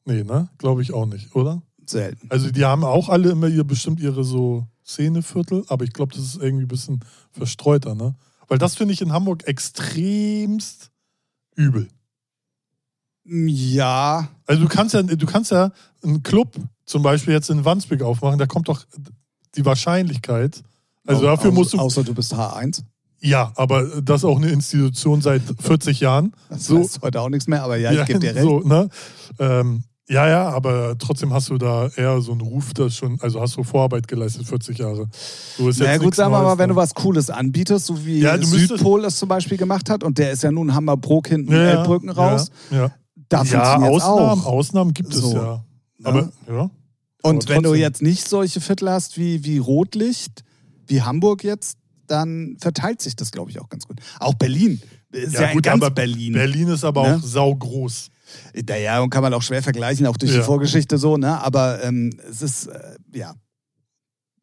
Nee, ne? Glaube ich auch nicht, oder? selten. Also die haben auch alle immer ihr bestimmt ihre so Szeneviertel, aber ich glaube, das ist irgendwie ein bisschen verstreuter, ne? Weil das finde ich in Hamburg extremst übel. Ja, Also du kannst ja, du kannst ja einen Club zum Beispiel jetzt in Wandsbek aufmachen, da kommt doch die Wahrscheinlichkeit. Also au- dafür außer, musst du. Außer du bist H1. Ja, aber das ist auch eine Institution seit 40 Jahren. Das So. heißt heute auch nichts mehr, aber ja, ich gebe dir recht. So, ne? ähm, ja, ja, aber trotzdem hast du da eher so einen Ruf, das schon, also hast du Vorarbeit geleistet, 40 Jahre. So ist Na ja, jetzt gut, sagen wir mal, wenn du ne? was Cooles anbietest, so wie Ja, Südpol es zum Beispiel gemacht hat, und der ist ja nun Hammerbrook hinten ja, ja, Elbbrücken raus, Ja, ja. da ja Ausnahmen, auch. Ausnahmen gibt es So, ja. ne? Aber ja. Und aber wenn du jetzt nicht solche Viertel hast wie, wie Rotlicht, wie Hamburg jetzt, dann verteilt sich das, glaube ich, auch ganz gut. Auch Berlin. Ist ja, Ja, in gut, ganz aber Berlin. Berlin ist aber Ne? auch saugroß. Naja, und kann man auch schwer vergleichen, auch durch die Ja. Vorgeschichte so, ne? Aber ähm, es ist, äh, ja.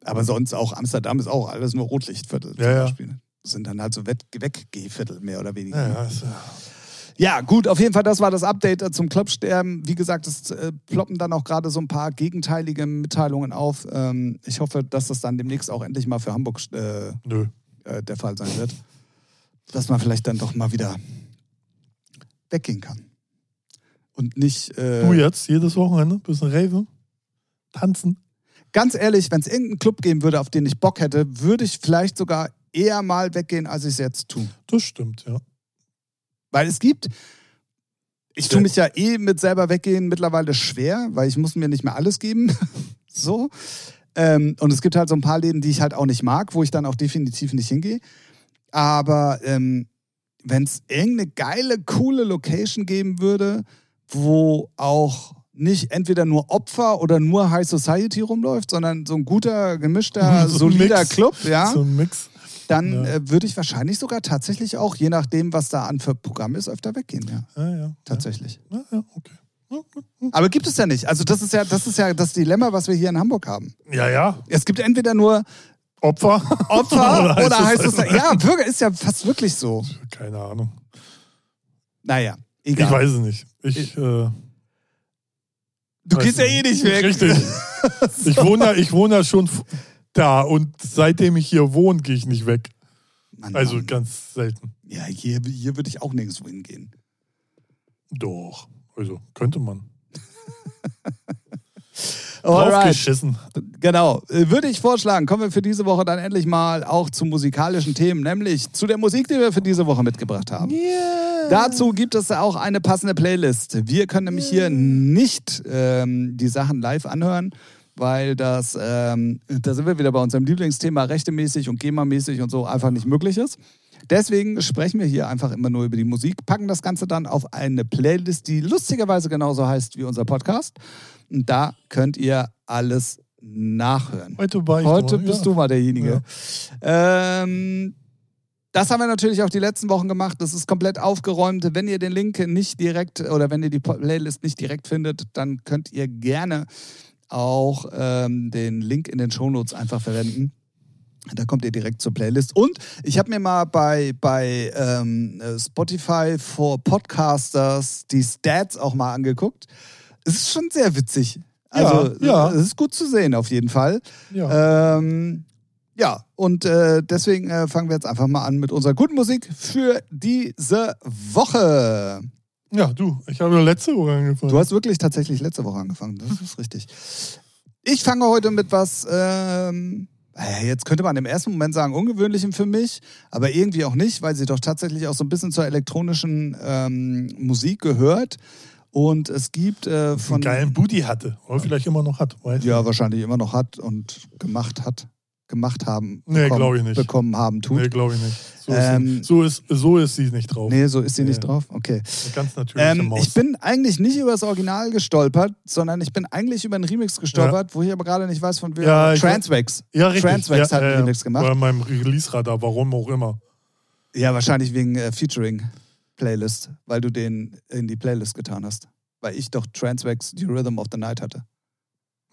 Aber sonst auch Amsterdam ist auch alles nur Rotlichtviertel zum Ja, ja. Beispiel. Das sind dann halt so Weggehviertel, mehr oder weniger. Ja, ja, ja. Gut, auf jeden Fall, das war das Update äh, zum Clubsterben. Wie gesagt, es äh, ploppen dann auch gerade so ein paar gegenteilige Mitteilungen auf. Ähm, ich hoffe, dass das dann demnächst auch endlich mal für Hamburg äh, äh, der Fall sein wird. Dass man vielleicht dann doch mal wieder weggehen kann. Und nicht. Äh, Du jetzt, jedes Wochenende, bisschen Rave, tanzen. Ganz ehrlich, wenn es irgendeinen Club geben würde, auf den ich Bock hätte, würde ich vielleicht sogar eher mal weggehen, als ich es jetzt tue. Das stimmt, ja. Weil es gibt, ich tue mich ja eh mit selber weggehen mittlerweile schwer, weil ich muss mir nicht mehr alles geben. so. Ähm, und es gibt halt so ein paar Läden, die ich halt auch nicht mag, wo ich dann auch definitiv nicht hingehe. Aber ähm, wenn es irgendeine geile, coole Location geben würde, wo auch nicht entweder nur Opfer oder nur High Society rumläuft, sondern so ein guter, gemischter, solider Mix. Club, ja So ein Mix. Dann Ja. äh, würde ich wahrscheinlich sogar tatsächlich auch, je nachdem, was da an für Programm ist, öfter weggehen, ja. Ja, ja. Tatsächlich. Ja, ja, okay. Aber gibt es ja nicht. Also das ist ja, das ist ja das Dilemma, was wir hier in Hamburg haben. Ja, ja. Es gibt entweder nur Opfer. Opfer Oder oder, heißt heißt es- es. Ja, Bürger ist ja fast wirklich so. Keine Ahnung. Naja, Ich egal. weiß es nicht. Ich, äh, du gehst ja eh nicht weg. Richtig. Ich wohne, ja- ich wohne ja schon da und seitdem ich hier wohne, gehe ich nicht weg. Mann, Also Mann. ganz selten. Ja, hier, hier würde ich auch nirgendwo hingehen. Doch. Also könnte man. Draufgeschissen. Genau. Äh, Würde ich vorschlagen, kommen wir für diese Woche dann endlich mal auch zu musikalischen Themen, nämlich zu der Musik, die wir für diese Woche mitgebracht haben. Dazu gibt es auch eine passende Playlist. Wir können nämlich hier nicht ähm, die Sachen live anhören, weil das, ähm, da sind wir wieder bei unserem Lieblingsthema, rechtemäßig und GEMA-mäßig und so einfach nicht möglich ist. Deswegen sprechen wir hier einfach immer nur über die Musik, packen das Ganze dann auf eine Playlist, die lustigerweise genauso heißt wie unser Podcast. Und da könnt ihr alles nachhören. Heute Heute bist ja. du mal derjenige. Ähm, Das haben wir natürlich auch die letzten Wochen gemacht. Das ist komplett aufgeräumt. Wenn ihr den Link nicht direkt oder wenn ihr die Playlist nicht direkt findet, dann könnt ihr gerne auch ähm, den Link in den Shownotes einfach verwenden. Da kommt ihr direkt zur Playlist. Und ich habe mir mal bei, bei ähm, Spotify for Podcasters die Stats auch mal angeguckt. Es ist schon sehr witzig. Also, ja, ja. es ist gut zu sehen auf jeden Fall. Ja. Ähm, ja, und äh, deswegen äh, fangen wir jetzt einfach mal an mit unserer guten Musik für diese Woche. Ja, du, ich habe letzte Woche angefangen. Du hast wirklich tatsächlich letzte Woche angefangen, das ist richtig. Ich fange heute mit was, ähm, äh, jetzt könnte man im ersten Moment sagen, ungewöhnlichem für mich, aber irgendwie auch nicht, weil sie doch tatsächlich auch so ein bisschen zur elektronischen ähm, Musik gehört. Und es gibt äh, einen von. geilen Booty hatte. Oder vielleicht immer noch hat. Weiß Ja, nicht. wahrscheinlich immer noch hat und gemacht hat. Gemacht haben. Nee, bekommen- ich nicht. Bekommen haben tut. Nee, glaube ich nicht. So, Ähm, ist sie, so, ist, so ist sie nicht drauf. Nee, so ist sie nicht Nee. drauf. Okay. Eine ganz natürliche Ähm, Maus. ich bin eigentlich nicht über das Original gestolpert, sondern ich bin eigentlich über einen Remix gestolpert, wo ich aber gerade nicht weiß, von wem. Ja, Transwax. ja, richtig. Transwax ja, hat einen ja, Remix gemacht. Bei meinem Release-Radar, warum auch immer. Ja, wahrscheinlich wegen äh, Featuring-Playlist, weil du den in die Playlist getan hast. Weil ich doch Transwax The Rhythm of the Night hatte.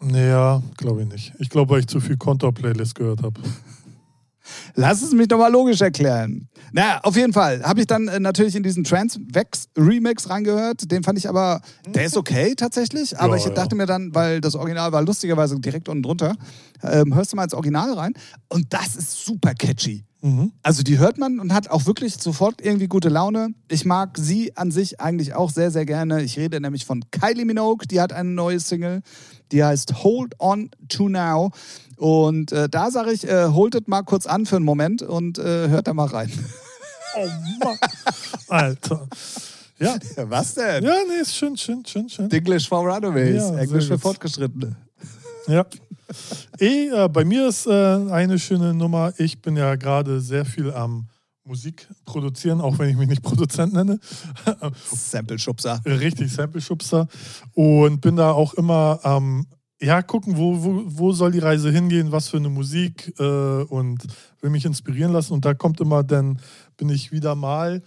Naja, glaube ich nicht. Ich glaube, weil ich zu viel Konter-Playlist gehört habe. Lass es mich doch mal logisch erklären. Naja, auf jeden Fall habe ich dann äh, natürlich in diesen Transwax Remix reingehört. Den fand ich aber, der ist okay tatsächlich. Aber Ja, ich ja. dachte mir dann, weil das Original war lustigerweise direkt unten drunter, ähm, hörst du mal ins Original rein. Und das ist super catchy. Mhm. Also die hört man und hat auch wirklich sofort irgendwie gute Laune. Ich mag sie an sich eigentlich auch sehr, sehr gerne. Ich rede nämlich von Kylie Minogue, die hat eine neue Single, die heißt Hold On To Now. Und äh, da sage ich, äh, holtet mal kurz an für einen Moment und äh, hört da mal rein. Oh Mann. Alter. Ja. Was denn? Ja, nee, ist schön, schön, schön, schön. English for Runaways, Ja, Englisch für. Fortgeschrittene. Ja. Eh, äh, bei mir ist äh, eine schöne Nummer. Ich bin ja gerade sehr viel am Musik produzieren, auch wenn ich mich nicht Produzent nenne. Sample-Schubser. Richtig, Sample-Schubser. Und bin da auch immer am, ja, gucken, wo, wo, wo soll die Reise hingehen, was für eine Musik äh, und will mich inspirieren lassen. Und da kommt immer, dann bin ich wieder mal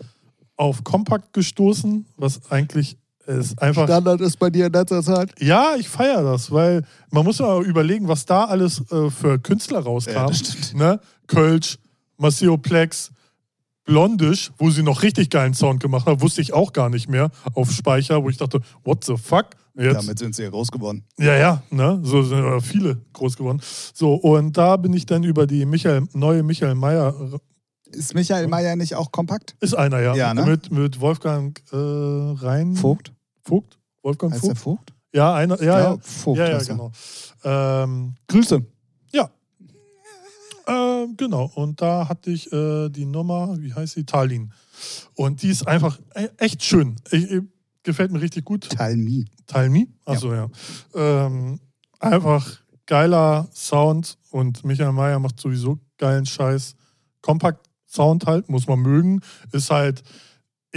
auf Kompakt gestoßen, was eigentlich ist einfach. Standard ist bei dir in letzter Zeit. Ja, ich feiere das, weil man muss ja überlegen, was da alles äh, für Künstler Ja, rauskam. stimmt. ne? Kölsch, Maceo Plex, Blondisch, wo sie noch richtig geilen Sound gemacht hat, wusste ich auch gar nicht mehr auf Speicher, wo ich dachte, what the fuck? Jetzt, Damit sind sie ja groß geworden. ja, ja, ne? So sind äh, viele groß geworden. So, und da bin ich dann über die Michael, neue Michael Mayer, Ist Michael Mayer nicht auch kompakt? ist einer, ja, Ja, ne? mit, mit Wolfgang äh, Rhein. Vogt? Vogt? Wolfgang Heißt der Vogt? Vogt? Ja, einer, ja, ja. Vogt ja, ja, genau. Ähm, Grüße. Ja. Ähm, genau. Und da hatte ich äh, die Nummer, wie heißt sie? Tallinn. Und die ist einfach e- echt schön. Ich, ich, gefällt mir richtig gut. Tell me. Talmi? Achso, ja. Ähm, einfach geiler Sound und Michael Mayer macht sowieso geilen Scheiß. Kompakt-Sound halt, muss man mögen. Ist halt,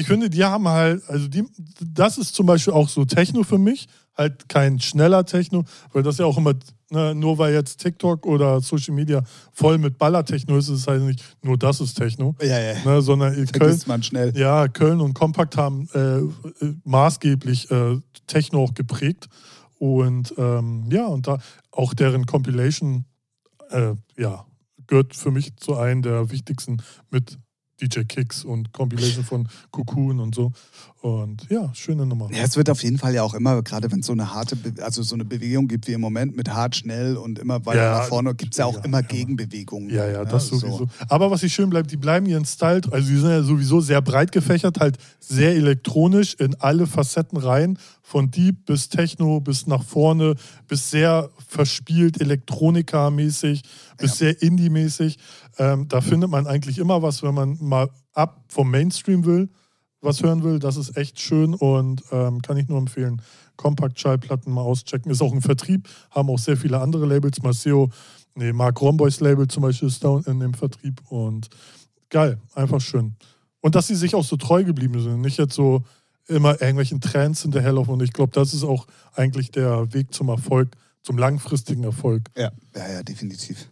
ich finde, die haben halt, also die, das ist zum Beispiel auch so Techno für mich. Halt kein schneller Techno, weil das ja auch immer, ne, nur weil jetzt TikTok oder Social Media voll mit Baller-Techno ist, ist es halt nicht nur das ist Techno, Ja, ja. ne, sondern Köln, man schnell. ja, Köln und Kompakt haben äh, maßgeblich äh, Techno auch geprägt. Und ähm, ja, und da auch deren Compilation, äh, ja, gehört für mich zu einem der wichtigsten mit DJ Kicks und Compilation von Cocoon und so. Und ja, schöne Nummer. Ja, es wird auf jeden Fall ja auch immer, gerade wenn es so eine harte, Be also so eine Bewegung gibt wie im Moment mit hart, schnell und immer weiter Ja, nach vorne, gibt es ja auch ja, immer ja. Gegenbewegungen. Ja, ja, das So. sowieso. Aber was ich schön bleibt, die bleiben ihren Style, also die sind ja sowieso sehr breit gefächert, halt sehr elektronisch in alle Facetten rein, von Deep bis Techno bis nach vorne, bis sehr verspielt Elektronika-mäßig, bis sehr Indie-mäßig. Ähm, da findet man eigentlich immer was, wenn man mal ab vom Mainstream will, was hören will. Das ist echt schön und ähm, kann ich nur empfehlen. Kompakt-Schallplatten mal auschecken. Ist auch ein Vertrieb, haben auch sehr viele andere Labels. Maceo, nee, Mark Romboys Label zum Beispiel ist da in dem Vertrieb und geil, einfach schön. Und dass sie sich auch so treu geblieben sind, nicht jetzt so immer irgendwelchen Trends hinterherlaufen. Und ich glaube, das ist auch eigentlich der Weg zum Erfolg, zum langfristigen Erfolg. Ja, ja, ja, definitiv.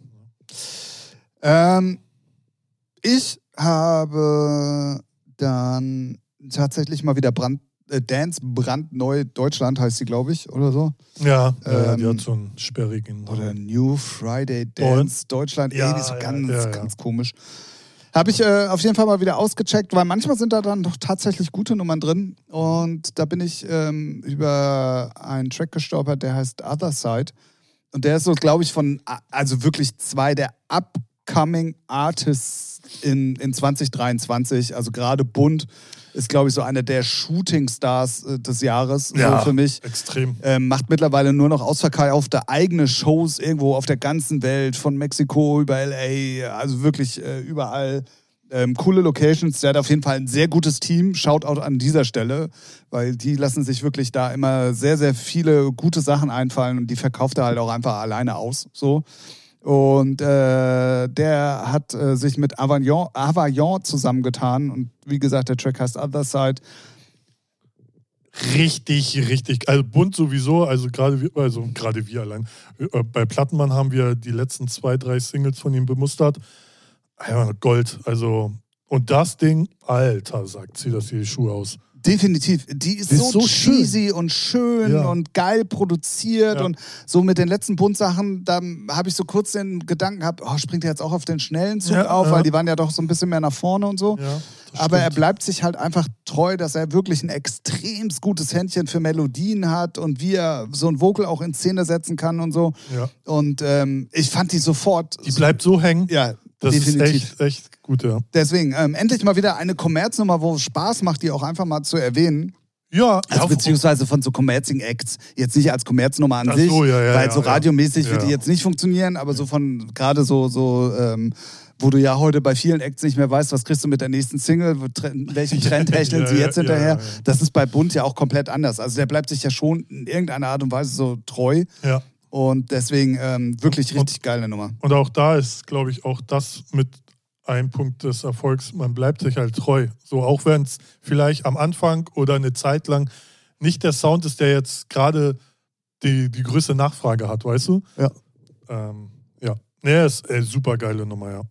Ähm, Ich habe dann tatsächlich mal wieder Brand, äh, Dance brandneu Deutschland heißt sie, glaube ich, oder so. Ja, ja, die Ähm, hat so einen sperrigen. Oder New Friday Dance Deutschland. Ja, irgendwie so ja, ganz, ja, ja. ganz komisch. Habe ich äh, auf jeden Fall mal wieder ausgecheckt, weil manchmal sind da dann doch tatsächlich gute Nummern drin. Und da bin ich ähm, über einen Track gestolpert, der heißt Other Side. Und der ist so, glaube ich, von, also wirklich zwei der upcoming Artists in, in 2023. Also gerade Bunt ist, glaube ich, so einer der Shooting Stars äh, des Jahres ja, so für mich Extrem. ähm, macht mittlerweile nur noch ausverkaufte eigene Shows irgendwo auf der ganzen Welt, von Mexiko über LA, also wirklich äh, überall. Ähm, coole Locations. Der hat auf jeden Fall ein sehr gutes Team. Shoutout an dieser Stelle, weil die lassen sich wirklich da immer sehr, sehr viele gute Sachen einfallen und die verkauft er halt auch einfach alleine aus. So. Und äh, der hat äh, sich mit Avagnon, Avagnon zusammengetan und wie gesagt, der Track heißt Other Side. Richtig, richtig. Also bunt sowieso, also gerade wir, also gerade wir allein. Äh, Bei Plattenmann haben wir die letzten zwei, drei Singles von ihm bemustert. Gold. Also, und das Ding, Alter, sagt sie das hier die Schuhe aus. Definitiv. Die ist, Die ist so, so schön. cheesy und schön Ja. und geil produziert Ja. und so mit den letzten Buntsachen, da habe ich so kurz den Gedanken gehabt, oh, springt er jetzt auch auf den schnellen Zug Ja, auf, weil die waren ja doch so ein bisschen mehr nach vorne und so. Aber er stimmt. bleibt sich halt einfach treu, dass er wirklich ein extrem gutes Händchen für Melodien hat und wie er so ein Vocal auch in Szene setzen kann und so. Und ähm, ich fand die sofort. Die bleibt so hängen. ja, das definitiv. ist echt, echt gut, ja. Deswegen ähm, endlich mal wieder eine Kommerznummer, wo es Spaß macht, die auch einfach mal zu erwähnen. Ja, Also beziehungsweise von so Commerzing Acts, jetzt nicht als Kommerznummer an Ach sich, so, ja, ja, weil ja, so radiomäßig wird die jetzt nicht funktionieren, aber so von gerade so, so ähm, wo du ja heute bei vielen Acts nicht mehr weißt, was kriegst du mit der nächsten Single, welchen Trend hecheln sie jetzt hinterher. Das ist bei Bund ja auch komplett anders. Also der bleibt sich ja schon in irgendeiner Art und Weise so treu ja. Und deswegen ähm, wirklich Und- richtig geile Nummer. Und auch da ist, glaube ich, auch das mit ein Punkt des Erfolgs. Man bleibt sich halt treu. So, auch wenn es vielleicht am Anfang oder eine Zeit lang nicht der Sound ist, der jetzt gerade die, die größte Nachfrage hat, weißt du? Ja. Ähm, ja. Nee, ist äh, super geile Nummer, ja.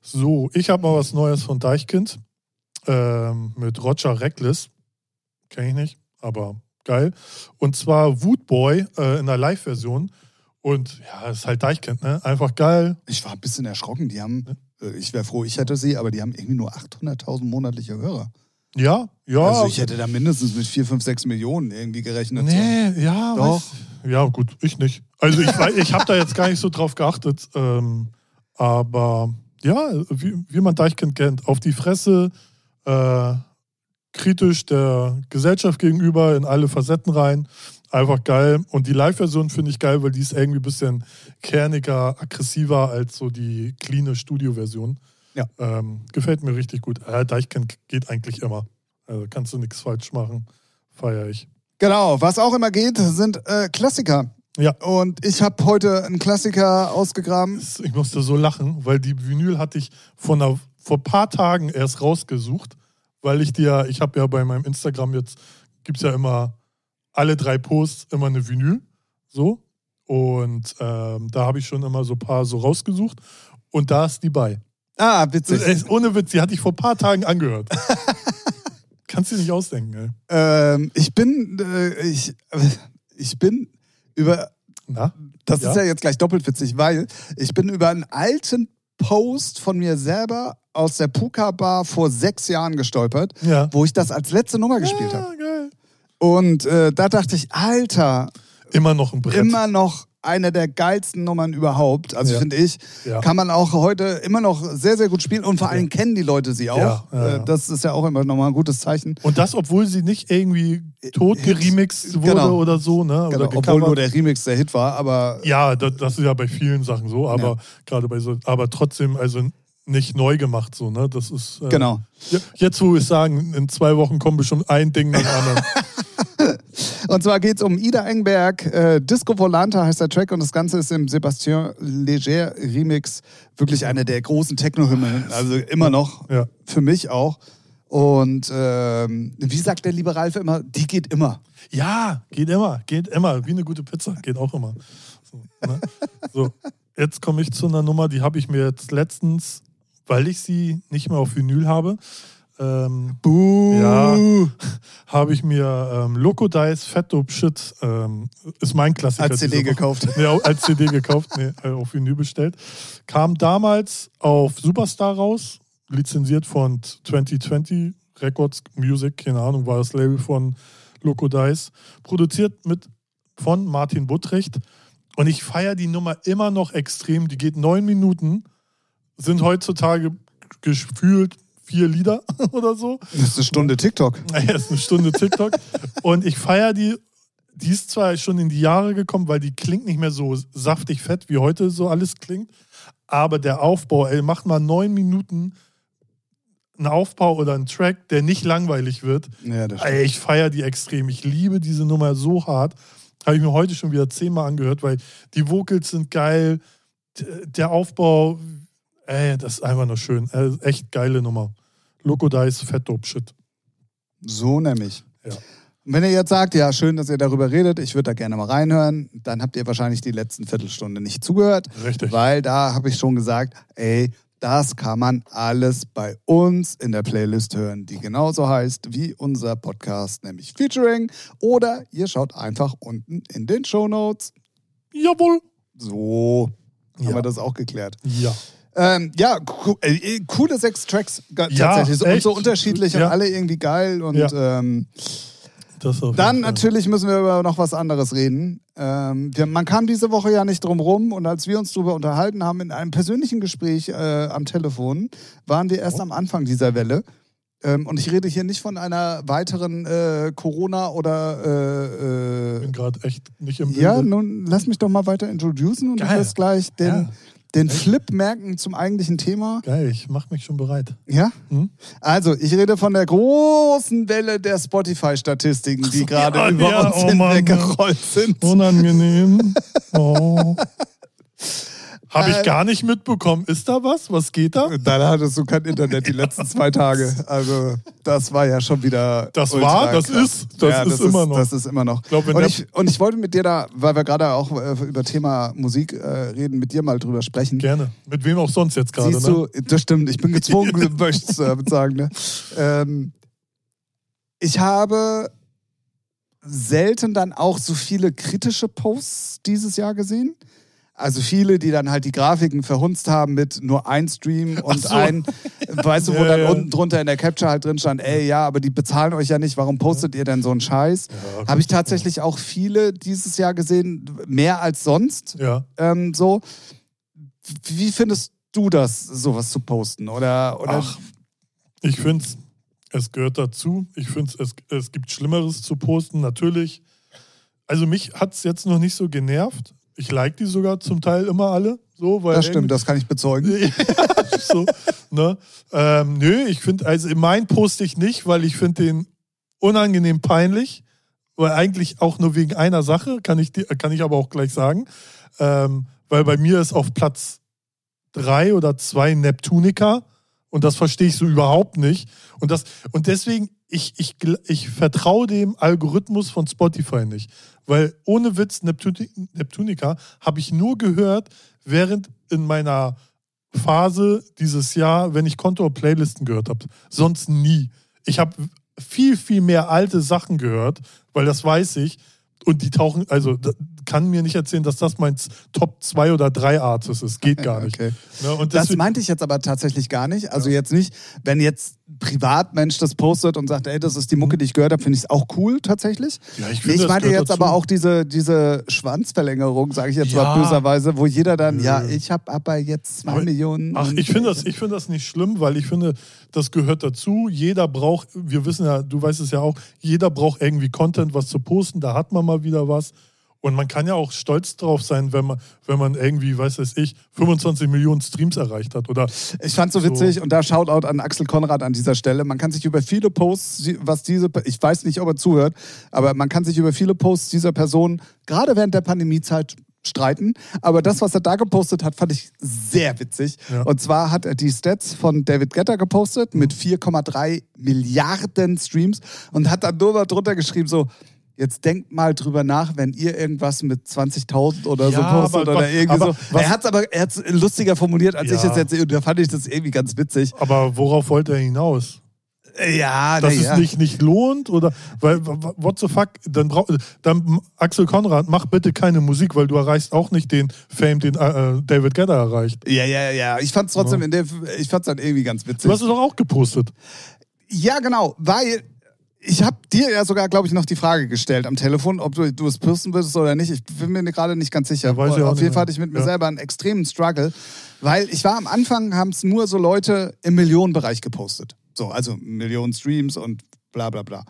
So, ich habe mal was Neues von Deichkind ähm, mit Roger Reckless. Kenne ich nicht, aber geil. Und zwar Woodboy äh, in der Live-Version. Und ja, ist halt Deichkind, ne? Einfach geil. Ich war ein bisschen erschrocken. Die haben, äh, ich wäre froh, ich hätte sie, aber die haben irgendwie nur 800.000 monatliche Hörer. Ja, ja. Also ich hätte da mindestens mit 4, 5, 6 Millionen irgendwie gerechnet. so. Nee, ja, Doch. weiß- ja, gut, ich nicht. Also ich, ich habe da jetzt gar nicht so drauf geachtet. Ähm, aber ja, wie, wie man Deichkind kennt, auf die Fresse, äh, kritisch der Gesellschaft gegenüber in alle Facetten rein. Einfach geil. Und die Live-Version finde ich geil, weil die ist irgendwie ein bisschen kerniger, aggressiver als so die cleane Studio-Version. Ja. Ähm, gefällt mir richtig gut. Äh, Deichkind geht eigentlich immer. Also kannst du nichts falsch machen. Feier ich. Genau, was auch immer geht, sind äh, Klassiker. Ja. Und ich habe heute einen Klassiker ausgegraben. Ich musste so lachen, weil die Vinyl hatte ich vor, einer, vor ein paar Tagen erst rausgesucht, weil ich dir, ich habe ja bei meinem Instagram jetzt, gibt es ja immer alle drei Posts immer eine Vinyl. So. Und ähm, da habe ich schon immer so ein paar so rausgesucht. Und da ist die bei. Ah, witzig. ist, ohne Witz, die hatte ich vor ein paar Tagen angehört. Kannst du dir nicht ausdenken, ey. Ähm, ich bin, äh, ich, ich bin über, Na? das Ja? ist ja jetzt gleich doppelt witzig, weil ich bin über einen alten Post von mir selber aus der Puka Bar vor sechs Jahren gestolpert, Ja. wo ich das als letzte Nummer gespielt habe. Ja, geil. Und äh, da dachte ich, Alter, Immer noch ein Brett. immer noch eine der geilsten Nummern überhaupt. Also Ja. finde ich, Ja. kann man auch heute immer noch sehr, sehr gut spielen und vor allem kennen die Leute sie auch. Äh, Das ist ja auch immer nochmal ein gutes Zeichen. Und das, obwohl sie nicht irgendwie tot geremixed wurde Genau. oder so, ne? Genau, oder obwohl gecovert. nur der Remix der Hit war, aber Ja, das, das ist ja bei vielen Sachen so, aber gerade bei so, aber trotzdem, also nicht neu gemacht so, ne? Das ist. Äh, genau. je- Jetzt, wo wir sagen, in zwei Wochen kommt bestimmt ein Ding nach dem anderen. Und zwar geht es um Ida Engberg. Äh, Disco Volante heißt der Track und das Ganze ist im Sébastien Léger Remix wirklich eine der großen Techno-Hymnen. Also immer noch, Ja. für mich auch. Und ähm, wie sagt der liebe Ralf immer, die geht immer. Ja, geht immer, geht immer. Wie eine gute Pizza, geht auch immer. So, ne? so jetzt komme ich zu einer Nummer, die habe ich mir jetzt letztens weil ich sie nicht mehr auf Vinyl habe, ähm, Buh. Ja. habe ich mir ähm, Loco Dice Fat Dope Shit, ähm, ist mein Klassiker. Als CD gekauft. Nee, als CD gekauft, nee, auf Vinyl bestellt. Kam damals auf Superstar raus, lizenziert von 2020 Records Music, keine Ahnung, war das Label von Loco Dice. Produziert mit von Martin Buttricht. Und ich feiere die Nummer immer noch extrem. Die geht neun Minuten, sind heutzutage gefühlt vier Lieder oder so. Das ist eine Stunde TikTok. Naja, ist eine Stunde TikTok. Und ich feiere die. Die ist zwar schon in die Jahre gekommen, weil die klingt nicht mehr so saftig fett, wie heute so alles klingt. Aber der Aufbau, ey, macht mal neun Minuten einen Aufbau oder einen Track, der nicht langweilig wird. Ja, Ey, ich feiere die extrem. Ich liebe diese Nummer so hart. Habe ich mir heute schon wieder zehnmal angehört, weil die Vocals sind geil. Der Aufbau, ey, das ist einfach nur schön. Echt geile Nummer. Loco Dice, Fat Dope Shit. So nämlich. Ja. Und wenn ihr jetzt sagt, ja, schön, dass ihr darüber redet, ich würde da gerne mal reinhören, dann habt ihr wahrscheinlich die letzten Viertelstunde nicht zugehört, Richtig. weil da habe ich schon gesagt, ey, das kann man alles bei uns in der Playlist hören, die genauso heißt wie unser Podcast, nämlich Featuring. Oder ihr schaut einfach unten in den Show Notes. Jawohl. So haben Ja. wir das auch geklärt. Ja. Ähm, ja, äh, coole sechs Tracks Ja, tatsächlich. So- und so unterschiedlich Ja. und alle irgendwie geil. Und Ja. ähm, dann natürlich müssen wir über noch was anderes reden. Ähm, wir, man kam diese Woche ja nicht drum rum und als wir uns darüber unterhalten haben in einem persönlichen Gespräch äh, am Telefon, waren wir Oh. erst am Anfang dieser Welle. Ähm, und ich rede hier nicht von einer weiteren äh, Corona oder Ich äh, äh, bin gerade echt nicht im ja, Bilde. nun lass mich doch mal weiter introducen und du Geil. wirst gleich den, Ja. Den? Flip merken zum eigentlichen Thema. Geil, ich mach mich schon bereit. Ja? Hm? Also, ich rede von der großen Welle der Spotify-Statistiken, die gerade Ja, über ja, uns oh hinweggerollt sind. Unangenehm. Oh. Habe ich Äh, gar nicht mitbekommen. Ist da was? Was geht da? Dann hattest du kein Internet die letzten zwei Tage. Also, das war ja schon wieder. Das war, das krass. ist, das ja, ist immer noch. Das ist immer noch. glaub, und, ich, und ich wollte mit dir da, weil wir gerade auch äh, über Thema Musik äh, reden, mit dir mal drüber sprechen. Gerne. Mit wem auch sonst jetzt gerade, Siehst ne? du, das stimmt, ich bin gezwungen, möchte ich damit sagen. Ne? Ähm, ich habe selten dann auch so viele kritische Posts dieses Jahr gesehen. Also viele, die dann halt die Grafiken verhunzt haben mit nur ein Stream und so. ein, weißt du, wo Ja, dann ja. unten drunter in der Capture halt drin stand, ey, ja, aber die bezahlen euch ja nicht, warum postet ihr denn so einen Scheiß? Ja, Habe ich tatsächlich auch viele dieses Jahr gesehen, mehr als sonst. Ja. Ähm, so. Wie findest du das, sowas zu posten? Oder, oder Ach, ich finde es, es gehört dazu. Ich finde es, es gibt Schlimmeres zu posten, natürlich. Also mich hat es jetzt noch nicht so genervt. Ich like die sogar zum Teil immer alle. So, weil das stimmt, das kann ich bezeugen. So, ne? ähm, nö, ich finde, also mein poste ich nicht, weil ich finde den unangenehm peinlich. Weil eigentlich auch nur wegen einer Sache, kann ich, kann ich aber auch gleich sagen. Ähm, weil bei mir ist auf Platz drei oder zwei Neptunica und das verstehe ich so überhaupt nicht. Und, das, und deswegen, ich, ich, ich vertraue dem Algorithmus von Spotify nicht. Weil ohne Witz, Neptuni- Neptunica habe ich nur gehört, während in meiner Phase dieses Jahr, wenn ich Konto-Playlisten gehört habe. Sonst nie. Ich habe viel, viel mehr alte Sachen gehört, weil das weiß ich. Und die tauchen, also kann mir nicht erzählen, dass das mein Top 2 oder 3 Artist ist. Geht gar nicht. Okay. Ne? Das meinte ich jetzt aber tatsächlich gar nicht. Also jetzt nicht, wenn jetzt ein Privatmensch das postet und sagt, ey, das ist die Mucke, die ich gehört habe, finde ich es auch cool tatsächlich. ja, ich, finde, ich meinte jetzt dazu. aber auch diese, diese Schwanzverlängerung, sage ich jetzt Ja. mal böserweise, wo jeder dann, Nö. ja, ich habe aber jetzt zwei Aber- Millionen. Ach, ich finde das, ich finde das nicht schlimm, weil ich finde, das gehört dazu. Jeder braucht, wir wissen ja, du weißt es ja auch, jeder braucht irgendwie Content, was zu posten. Da hat man mal wieder was. Und man kann ja auch stolz drauf sein, wenn man, wenn man irgendwie, weiß es ich, 25 Millionen Streams erreicht hat. Oder Ich fand's so So. witzig und da Shoutout an Axel Konrad an dieser Stelle. Man kann sich über viele Posts, was diese, ich weiß nicht, ob er zuhört, aber man kann sich über viele Posts dieser Person gerade während der Pandemiezeit streiten. Aber das, was er da gepostet hat, fand ich sehr witzig. Ja. Und zwar hat er die Stats von David Getter gepostet mit 4,3 Milliarden Streams und hat dann nur mal drunter geschrieben so, Jetzt denkt mal drüber nach, wenn ihr irgendwas mit 20.000 oder so Ja, postet aber- oder irgendwie aber so. was- Er hat es aber er hat's lustiger formuliert, als Ja. ich es jetzt und da fand ich das irgendwie ganz witzig. Aber worauf wollte er hinaus? Ja, Dass na ja. es nicht, nicht lohnt? Oder weil, what the fuck? Dann, brauch, dann Axel Konrad, mach bitte keine Musik, weil du erreichst auch nicht den Fame, den äh, David Gedder erreicht. Ja, ja, ja. Ich fand es trotzdem Ja. in der, ich fand's dann irgendwie ganz witzig. Du hast es doch auch gepostet. Ja, genau, weil ich habe dir ja sogar, glaube ich, noch die Frage gestellt am Telefon, ob du, du es posten würdest oder nicht. Ich bin mir gerade nicht ganz sicher. Ja, weiß ich auch Auf jeden Fall hatte ich mit mir Ja. selber einen extremen Struggle, weil ich war am Anfang, haben es nur so Leute im Millionenbereich gepostet. So, also Millionen Streams und bla bla bla.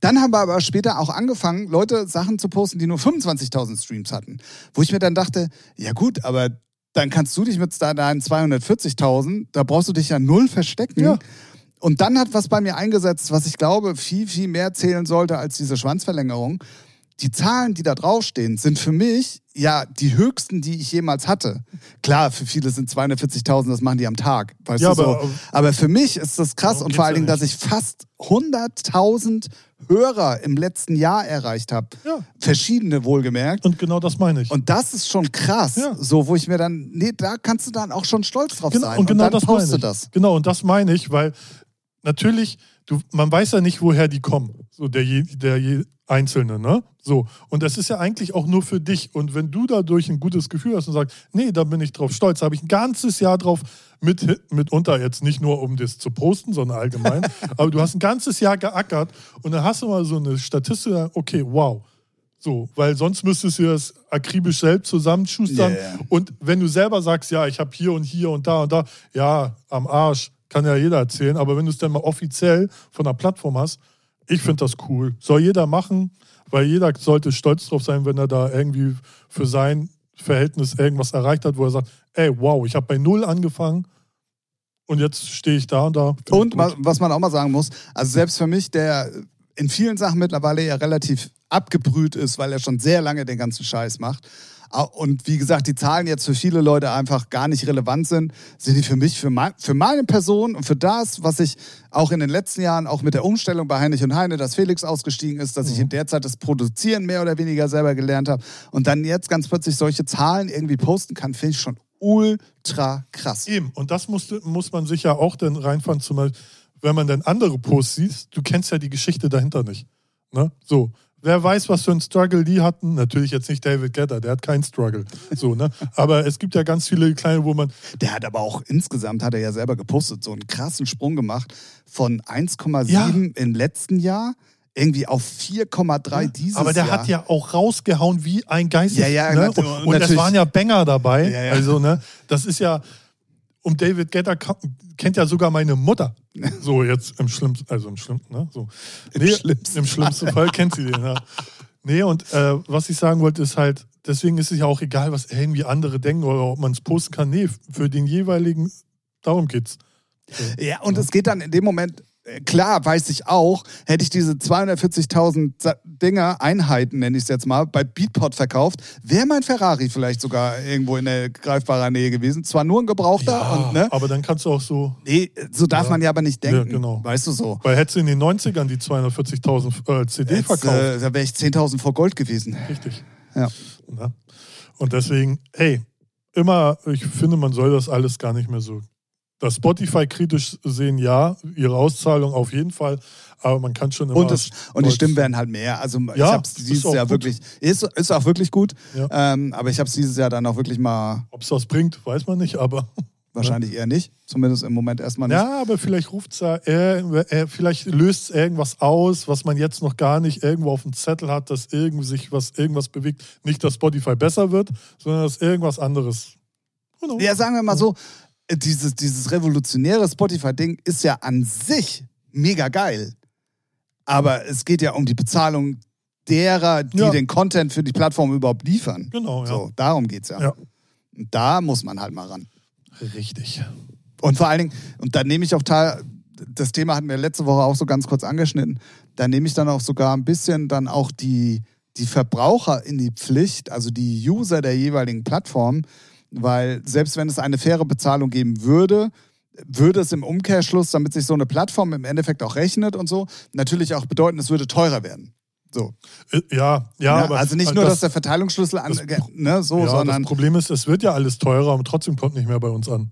Dann haben wir aber später auch angefangen, Leute Sachen zu posten, die nur 25.000 Streams hatten. Wo ich mir dann dachte, ja gut, aber dann kannst du dich mit deinen 240.000, da brauchst du dich ja null verstecken. Ja. Und dann hat was bei mir eingesetzt, was ich glaube, viel, viel mehr zählen sollte als diese Schwanzverlängerung. Die Zahlen, die da draufstehen, sind für mich ja die höchsten, die ich jemals hatte. Klar, für viele sind 240.000, das machen die am Tag. Weißt Ja, du, aber- so. aber für mich ist das krass und vor allen Dingen, dass ich fast 100.000 Hörer im letzten Jahr erreicht habe. Ja. Verschiedene wohlgemerkt. Und genau das meine ich. Und das ist schon krass, Ja. so wo ich mir dann, nee, da kannst du dann auch schon stolz drauf Genau, sein. und genau dann das meine ich. das. Genau, und das meine ich, weil natürlich, du, man weiß ja nicht, woher die kommen. So der, je, der je Einzelne, ne? So. Und das ist ja eigentlich auch nur für dich. Und wenn du dadurch ein gutes Gefühl hast und sagst, nee, da bin ich drauf stolz, da habe ich ein ganzes Jahr drauf mit, mitunter jetzt nicht nur, um das zu posten, sondern allgemein. aber du hast ein ganzes Jahr geackert und dann hast du mal so eine Statistik, okay, wow. So, weil sonst müsstest du das akribisch selbst zusammenschustern. Yeah. Und wenn du selber sagst, ja, ich habe hier und hier und da und da, ja, am Arsch, kann ja jeder erzählen, aber wenn du es dann mal offiziell von der Plattform hast, ich finde das cool. Soll jeder machen, weil jeder sollte stolz drauf sein, wenn er da irgendwie für sein Verhältnis irgendwas erreicht hat, wo er sagt, ey, wow, ich habe bei Null angefangen und jetzt stehe ich da und da. Und was, was man auch mal sagen muss, also selbst für mich, der in vielen Sachen mittlerweile ja relativ abgebrüht ist, weil er schon sehr lange den ganzen Scheiß macht. Und wie gesagt, die Zahlen jetzt für viele Leute einfach gar nicht relevant sind, sind die für mich, für, mein, für meine Person und für das, was ich auch in den letzten Jahren, auch mit der Umstellung bei Heinrich und Heine, dass Felix ausgestiegen ist, dass ich in der Zeit das Produzieren mehr oder weniger selber gelernt habe und dann jetzt ganz plötzlich solche Zahlen irgendwie posten kann, finde ich schon ultra krass. Eben, und das muss, muss man sich ja auch dann reinfahren, zum Beispiel, wenn man dann andere Posts sieht, du kennst ja die Geschichte dahinter nicht. Ne? So, wer weiß, was für einen Struggle die hatten, natürlich jetzt nicht David Getter, der hat keinen Struggle. So, ne? Aber es gibt ja ganz viele kleine, wo man, Der hat aber auch insgesamt, hat er ja selber gepostet, so einen krassen Sprung gemacht von 1,7 Ja. im letzten Jahr irgendwie auf 4,3 dieses aber der Jahr. hat ja auch rausgehauen wie ein Geist. Ja, ja, ne? Und, und es natürlich. waren ja Banger dabei. Ja, ja. Also, ne, das ist ja, um David Getter kennt ja sogar meine Mutter. So jetzt im schlimmsten, also im schlimmsten, ne? So. Im schlimmsten Im schlimmsten Fall kennt sie den, ja. Nee, und äh, was ich sagen wollte, ist halt, deswegen ist es ja auch egal, was irgendwie andere denken oder ob man es posten kann. Nee, für den jeweiligen, darum geht's. Ja, und es geht dann in dem Moment, klar, weiß ich auch, hätte ich diese 240.000 Sa- Dinger, Einheiten nenne ich es jetzt mal, bei Beatport verkauft, wäre mein Ferrari vielleicht sogar irgendwo in der greifbarer Nähe gewesen. Zwar nur ein Gebrauchter und ne, aber dann kannst du auch so, nee, so darf Ja. man ja aber nicht denken. Ja, genau. Weißt du so. weil hättest du in den 90ern die 240.000 äh, CD Jetzt, verkauft. äh, da wäre ich 10.000 vor Gold gewesen. Richtig. Ja. Und deswegen, hey, immer, ich finde, man soll das alles gar nicht mehr so. Das Spotify kritisch sehen, ja, ihre Auszahlung auf jeden Fall, aber man kann schon immer. Und, das, und die Stimmen werden halt mehr. Also ich Ja, habe es dieses Jahr gut. wirklich, ist, ist auch wirklich gut, Ja. ähm, aber ich habe es dieses Jahr dann auch wirklich mal, Ob es was bringt, weiß man nicht, aber. wahrscheinlich eher nicht, zumindest im Moment erstmal nicht. Ja, aber vielleicht ruft es ja, äh, vielleicht löst es irgendwas aus, was man jetzt noch gar nicht irgendwo auf dem Zettel hat, dass irgendwie sich was, irgendwas bewegt. Nicht, dass Spotify besser wird, sondern dass irgendwas anderes. Genau. Ja, sagen wir mal so, dieses, dieses revolutionäre Spotify-Ding ist ja an sich mega geil. Aber es geht ja um die Bezahlung derer, die Ja. den Content für die Plattform überhaupt liefern. Genau, ja. So, darum geht's ja. Ja. Und da muss man halt mal ran. Richtig. Und vor allen Dingen, und da nehme ich auch teil, das Thema hatten wir letzte Woche auch so ganz kurz angeschnitten, da nehme ich dann auch sogar ein bisschen dann auch die, die Verbraucher in die Pflicht, also die User der jeweiligen Plattform, weil selbst wenn es eine faire Bezahlung geben würde, würde es im Umkehrschluss, damit sich so eine Plattform im Endeffekt auch rechnet und so, natürlich auch bedeuten, es würde teurer werden. So. Äh, Ja, ja, Ja, aber also nicht äh, nur, dass der Verteilungsschlüssel an, das ne, so, ja, sondern das Problem ist, es wird ja alles teurer und trotzdem kommt nicht mehr bei uns an.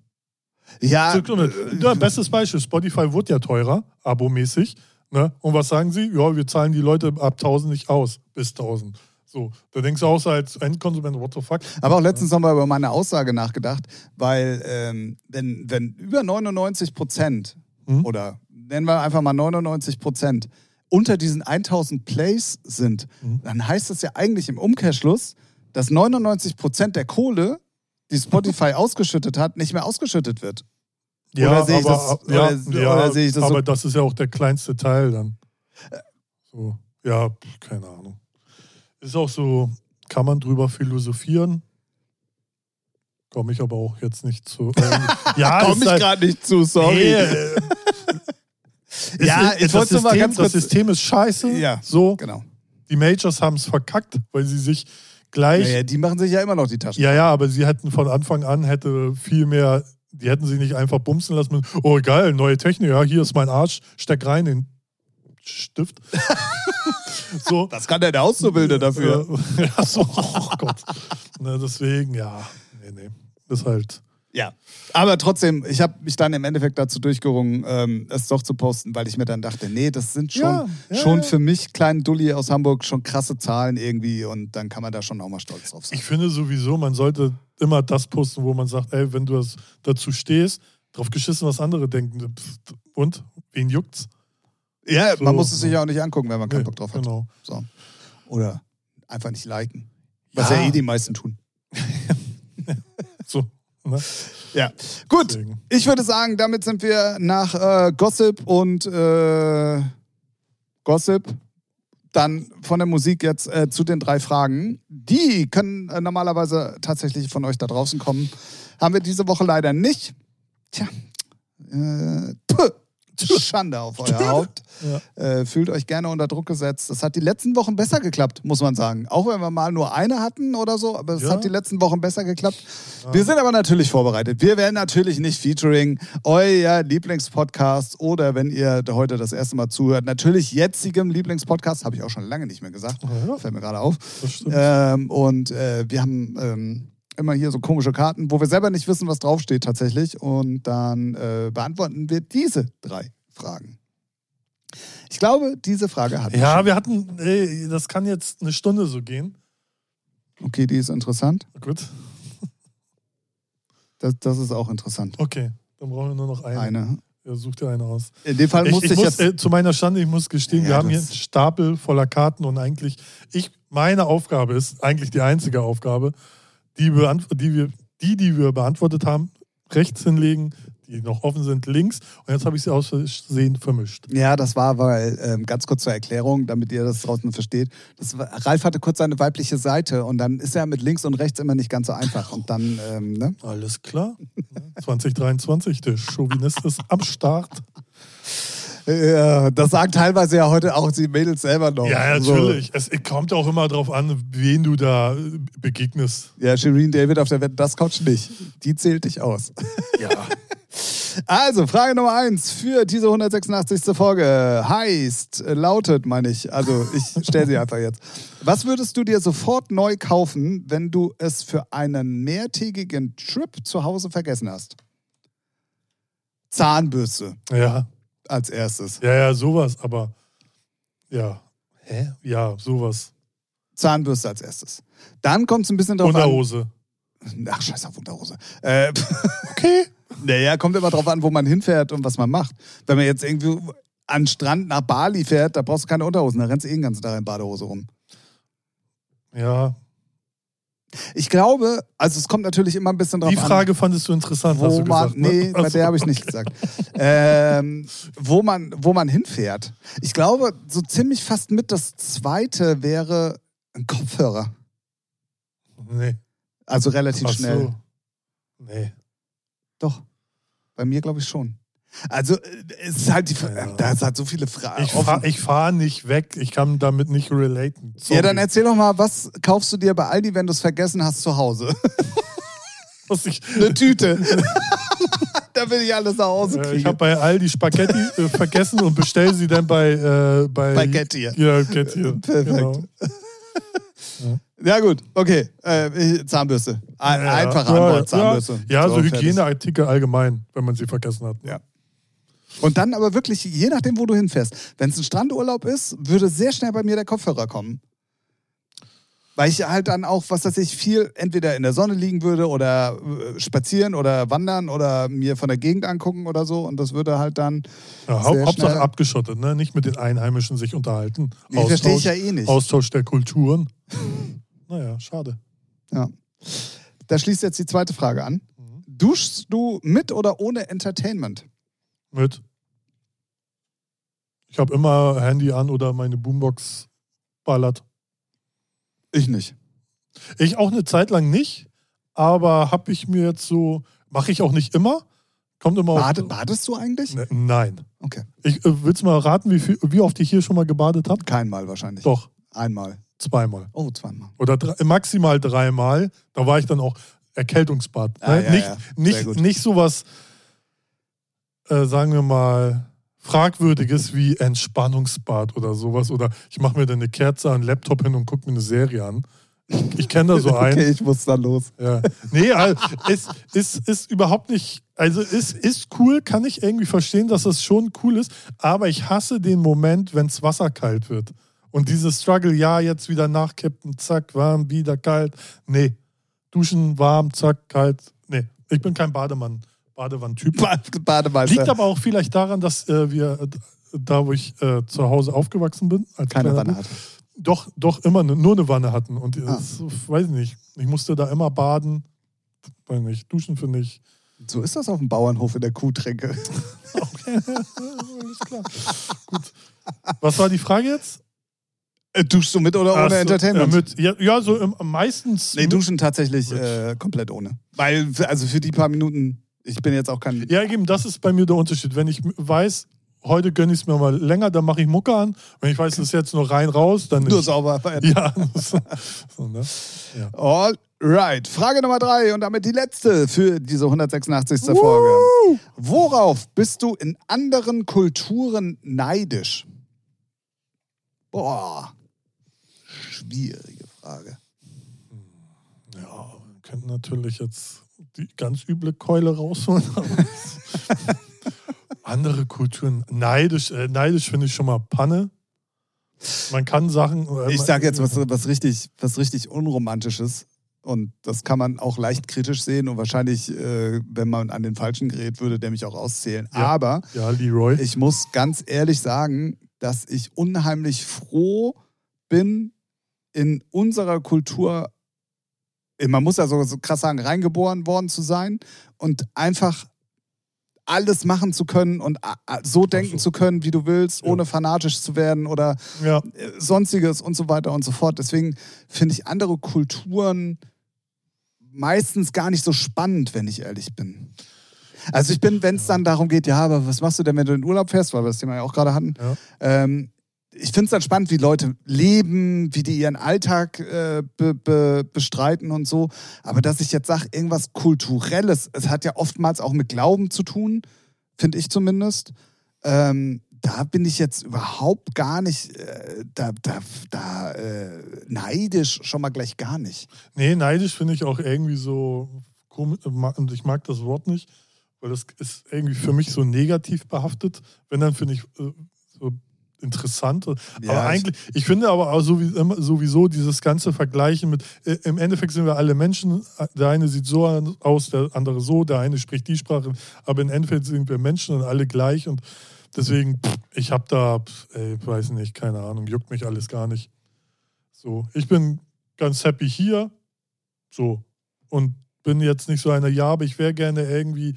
ja, So, guck mal, ja, bestes Beispiel, Spotify wurde ja teurer, abomäßig. Ne? Und was sagen sie? Ja, wir zahlen die Leute ab 1000 nicht aus, bis 1000. So, da denkst du auch so als Endkonsument, what the fuck? habe auch letztens nochmal über meine Aussage nachgedacht, weil ähm, wenn, wenn über 99 Prozent Mhm. oder nennen wir einfach mal 99 Prozent unter diesen 1000 Plays sind, Mhm. dann heißt das ja eigentlich im Umkehrschluss, dass 99 Prozent der Kohle, die Spotify ausgeschüttet hat, nicht mehr ausgeschüttet wird. Ja, Oder sehe ich aber, das- ja, oder- ja, oder sehe ich das so- aber das ist ja auch der kleinste Teil dann. So, ja, keine Ahnung. Ist auch so, kann man drüber philosophieren. Komme ich aber auch jetzt nicht zu. Ähm, ja, Komme ich halt- gerade nicht zu, sorry. Nee, äh, Ja, ist- ich das wollte mal System- ganz kurz- Das System ist scheiße. Ja. So, Genau. die Majors haben es verkackt, weil sie sich gleich. Naja, die machen sich ja immer noch die Taschen. Ja, ja, aber sie hätten von Anfang an hätte viel mehr. Die hätten sie nicht einfach bumsen lassen. Mit, oh geil, neue Technik. Ja, hier ist mein Arsch. Steck rein den Stift. so. Was kann denn der Auszubildende dafür? Ja, so, oh Gott. Na, deswegen, ja. Nee, nee. Ist halt. Ja. Aber trotzdem, ich habe mich dann im Endeffekt dazu durchgerungen, ähm, es doch zu posten, weil ich mir dann dachte, nee, das sind schon, Ja, ja, schon ja. für mich, kleinen Dulli aus Hamburg, schon krasse Zahlen irgendwie und dann kann man da schon auch mal stolz drauf sein. Ich finde sowieso, man sollte immer das posten, wo man sagt, ey, wenn du das dazu stehst, drauf geschissen, was andere denken. Und? Wen juckt's? Ja, So, man muss es sich ja. auch nicht angucken, wenn man keinen Nee, Bock drauf hat. Genau. So. Oder einfach nicht liken. Was ja, Ja. eh die meisten tun. So. Ne? Ja. Gut, Deswegen. ich würde sagen, damit sind wir nach äh, Gossip und äh, Gossip dann von der Musik jetzt äh, zu den drei Fragen. Die können äh, normalerweise tatsächlich von euch da draußen kommen. Haben wir diese Woche leider nicht. Tja, äh, Schande auf euer Haupt. Ja. Äh, fühlt euch gerne unter Druck gesetzt. Das hat die letzten Wochen besser geklappt, muss man sagen. Auch wenn wir mal nur eine hatten oder so, aber es Ja. hat die letzten Wochen besser geklappt. Wir sind aber natürlich vorbereitet. Wir werden natürlich nicht featuring euer Lieblingspodcast oder wenn ihr heute das erste Mal zuhört, natürlich jetzigem Lieblingspodcast, habe ich auch schon lange nicht mehr gesagt. Ja, Fällt mir gerade auf. Ähm, und äh, wir haben ähm, immer hier so komische Karten, wo wir selber nicht wissen, was draufsteht tatsächlich. Und dann äh, beantworten wir diese drei Fragen. Ich glaube, diese Frage hat. Ja, wir hatten, ey, das kann jetzt eine Stunde so gehen. Okay, die ist interessant. Gut, Das, das ist auch interessant. okay. Dann brauchen wir nur noch eine. Eine. Ja, such dir eine aus. In dem Fall Ich, musste ich ich, muss, jetzt. äh, zu meiner Schande, ich muss gestehen, Ja, wir haben hier einen Stapel voller Karten und eigentlich, ich, meine Aufgabe ist, eigentlich die einzige Aufgabe, die, die, wir, die, die wir beantwortet haben, rechts hinlegen, die noch offen sind, links. Und jetzt habe ich sie aus Versehen vermischt. Ja, das war, weil, ähm, ganz kurz zur Erklärung, damit ihr das draußen versteht. Das war, Ralf hatte kurz seine weibliche Seite und dann ist er mit links und rechts immer nicht ganz so einfach. Und dann, ähm, ne? Alles klar. 2023, der Chauvinist ist am Start. Ja, das sagen teilweise ja heute auch die Mädels selber noch. Ja, So. natürlich. Es kommt auch immer darauf an, wen du da äh, begegnest. Ja, Shireen David auf der Wette, das Couch nicht. Die zählt dich aus. Ja. Also, Frage Nummer eins für diese 186. Folge heißt, äh, lautet, meine ich, also ich stelle sie einfach jetzt. Was würdest du dir sofort neu kaufen, wenn du es für einen mehrtägigen Trip zu Hause vergessen hast? Zahnbürste Ja, als erstes. ja, ja, sowas, aber ja. Hä? Ja, sowas. Zahnbürste als erstes. Dann kommt es ein bisschen drauf an. Unterhose. Ach, scheiß auf Unterhose. Äh, Okay. Naja, kommt immer drauf an, wo man hinfährt und was man macht. Wenn man jetzt irgendwie an den Strand nach Bali fährt, da brauchst du keine Unterhosen, da rennst du eh den ganzen Tag in Badehose rum. Ja. Ich glaube, also es kommt natürlich immer ein bisschen drauf Die an. Frage fandest du interessant, hast wo du man, gesagt. ne? nee, bei Also, der habe ich nicht gesagt. ähm, wo, man, wo man hinfährt. Ich glaube, so ziemlich fast mit das zweite wäre ein Kopfhörer. Nee. Also relativ Ach schnell. so. Nee. Doch. Bei mir glaube ich schon. Also, äh, es ist halt die, Ja. da ist halt so viele Fragen. Ich fahre fahr nicht weg. Ich kann damit nicht relaten. Sorry. Ja, dann erzähl doch mal, was kaufst du dir bei Aldi, wenn du es vergessen hast zu Hause? Was ich, Eine Tüte. Damit ich alles nach Hause Äh, kriege. ich habe bei Aldi Spaghetti äh, vergessen und bestelle sie dann bei, äh, bei, Bei Getty. Ja, Getty. Perfekt. Genau. ja, gut, okay. Äh, Zahnbürste. Ein, Ja, Einfache ja, Antwort, Zahnbürste. Ja, ja so, fertig. Hygieneartikel allgemein, wenn man sie vergessen hat. Ja. Und dann aber wirklich, je nachdem, wo du hinfährst. Wenn es ein Strandurlaub ist, würde sehr schnell bei mir der Kopfhörer kommen. Weil ich halt dann auch, was weiß ich, viel entweder in der Sonne liegen würde oder äh, spazieren oder wandern oder mir von der Gegend angucken oder so. Und das würde halt dann. Ja, Hau Hauptsache abgeschottet, ne? nicht mit den Einheimischen sich unterhalten. Nee, verstehe ich ja eh nicht. Austausch der Kulturen. naja, schade. Ja. Da schließt jetzt die zweite Frage an. Mhm. Duschst du mit oder ohne Entertainment? Mit. Ich habe immer Handy an oder meine Boombox ballert. Ich nicht. Ich auch eine Zeit lang nicht, aber habe ich mir jetzt so, mache ich auch nicht immer. Kommt immer Bade, auf. badest du eigentlich? Ne, nein. Okay. Ich, äh, willst mal raten, wie, viel, wie oft ich hier schon mal gebadet habe? Keinmal wahrscheinlich. Doch, Einmal. zweimal. Oh, zweimal. Oder drei, maximal dreimal. Da war ich dann auch Erkältungsbad. Ah, ne? ja, nicht, ja. Nicht, nicht sowas, äh, sagen wir mal, fragwürdiges wie Entspannungsbad oder sowas. Oder ich mache mir dann eine Kerze an den Laptop hin und gucke mir eine Serie an. Ich, ich kenne da so einen. Okay, ich muss dann los. Ja. Nee, also, ist, ist, ist überhaupt nicht. Also ist, ist cool, kann ich irgendwie verstehen, dass das schon cool ist, aber ich hasse den Moment, wenn das Wasser kalt wird. Und dieses Struggle, ja, jetzt wieder nachkippen, zack, warm, wieder kalt. Nee. Duschen, warm, zack, kalt. Nee. Ich bin kein Bademann, Badewanntyp. Bademeister. Liegt aber auch vielleicht daran, dass äh, wir äh, da, wo ich äh, zu Hause aufgewachsen bin, als keine Wanne hatte. doch, doch immer ne, nur eine Wanne hatten. Und Ah. das, weiß ich nicht. Ich musste da immer baden. Weiß nicht, duschen finde ich. So ist das auf dem Bauernhof in der Kuhtränke. Okay, alles klar. Gut. Was war die Frage jetzt? Äh, Duschst du mit oder ohne so, Entertainment? Ja, mit, ja, ja, so im, meistens. nee, duschen tatsächlich äh, komplett ohne. Weil, also für die paar Minuten, ich bin jetzt auch kein. Ja, eben, das ist bei mir der Unterschied. Wenn ich weiß, heute gönne ich es mir mal länger, dann mache ich Mucke an. Wenn ich weiß, es ist jetzt nur rein raus, dann Nur sauber. Ja, so, ne? ja. Alright. Frage Nummer drei und damit die letzte für diese 186. Folge. Worauf bist du in anderen Kulturen neidisch? Boah. Schwierige Frage. Ja, wir könnten natürlich jetzt die ganz üble Keule rausholen. Andere Kulturen, neidisch, äh, neidisch finde ich schon mal Panne. Man kann Sachen. äh, Ich sage jetzt was, was, richtig, was richtig Unromantisches. Und das kann man auch leicht kritisch sehen. Und wahrscheinlich, äh, wenn man an den Falschen gerät, würde der mich auch auszählen. Ja. Aber Ja, Leroy. ich muss ganz ehrlich sagen, dass ich unheimlich froh bin, in unserer Kultur, man muss ja so, so krass sagen, reingeboren worden zu sein und einfach alles machen zu können und so denken zu können, wie du willst, Ja. ohne fanatisch zu werden oder ja, äh, sonstiges und so weiter und so fort. Deswegen finde ich andere Kulturen meistens gar nicht so spannend, wenn ich ehrlich bin. Also ich bin, wenn es dann darum geht, ja, aber was machst du denn, wenn du in Urlaub fährst, weil wir das Thema ja auch gerade hatten. Ja. Ähm, ich finde es dann spannend, wie Leute leben, wie die ihren Alltag äh, be, be, bestreiten und so. Aber dass ich jetzt sage, irgendwas Kulturelles, es hat ja oftmals auch mit Glauben zu tun, finde ich zumindest. Ähm, da bin ich jetzt überhaupt gar nicht, äh, da, da, da äh, neidisch schon mal gleich gar nicht. Nee, neidisch finde ich auch irgendwie so komisch. Und ich mag das Wort nicht, weil das ist irgendwie für mich so negativ behaftet. Wenn dann finde ich äh, interessant. aber Ja, ich- eigentlich, ich finde aber auch sowieso dieses ganze Vergleichen mit, äh, im Endeffekt sind wir alle Menschen. Der eine sieht so aus, der andere so, der eine spricht die Sprache, aber im Endeffekt sind wir Menschen und alle gleich. Und deswegen, pff, ich habe da, pff, ey, weiß nicht, keine Ahnung, juckt mich alles gar nicht. So, ich bin ganz happy hier. So. Und bin jetzt nicht so einer, ja, aber ich wäre gerne irgendwie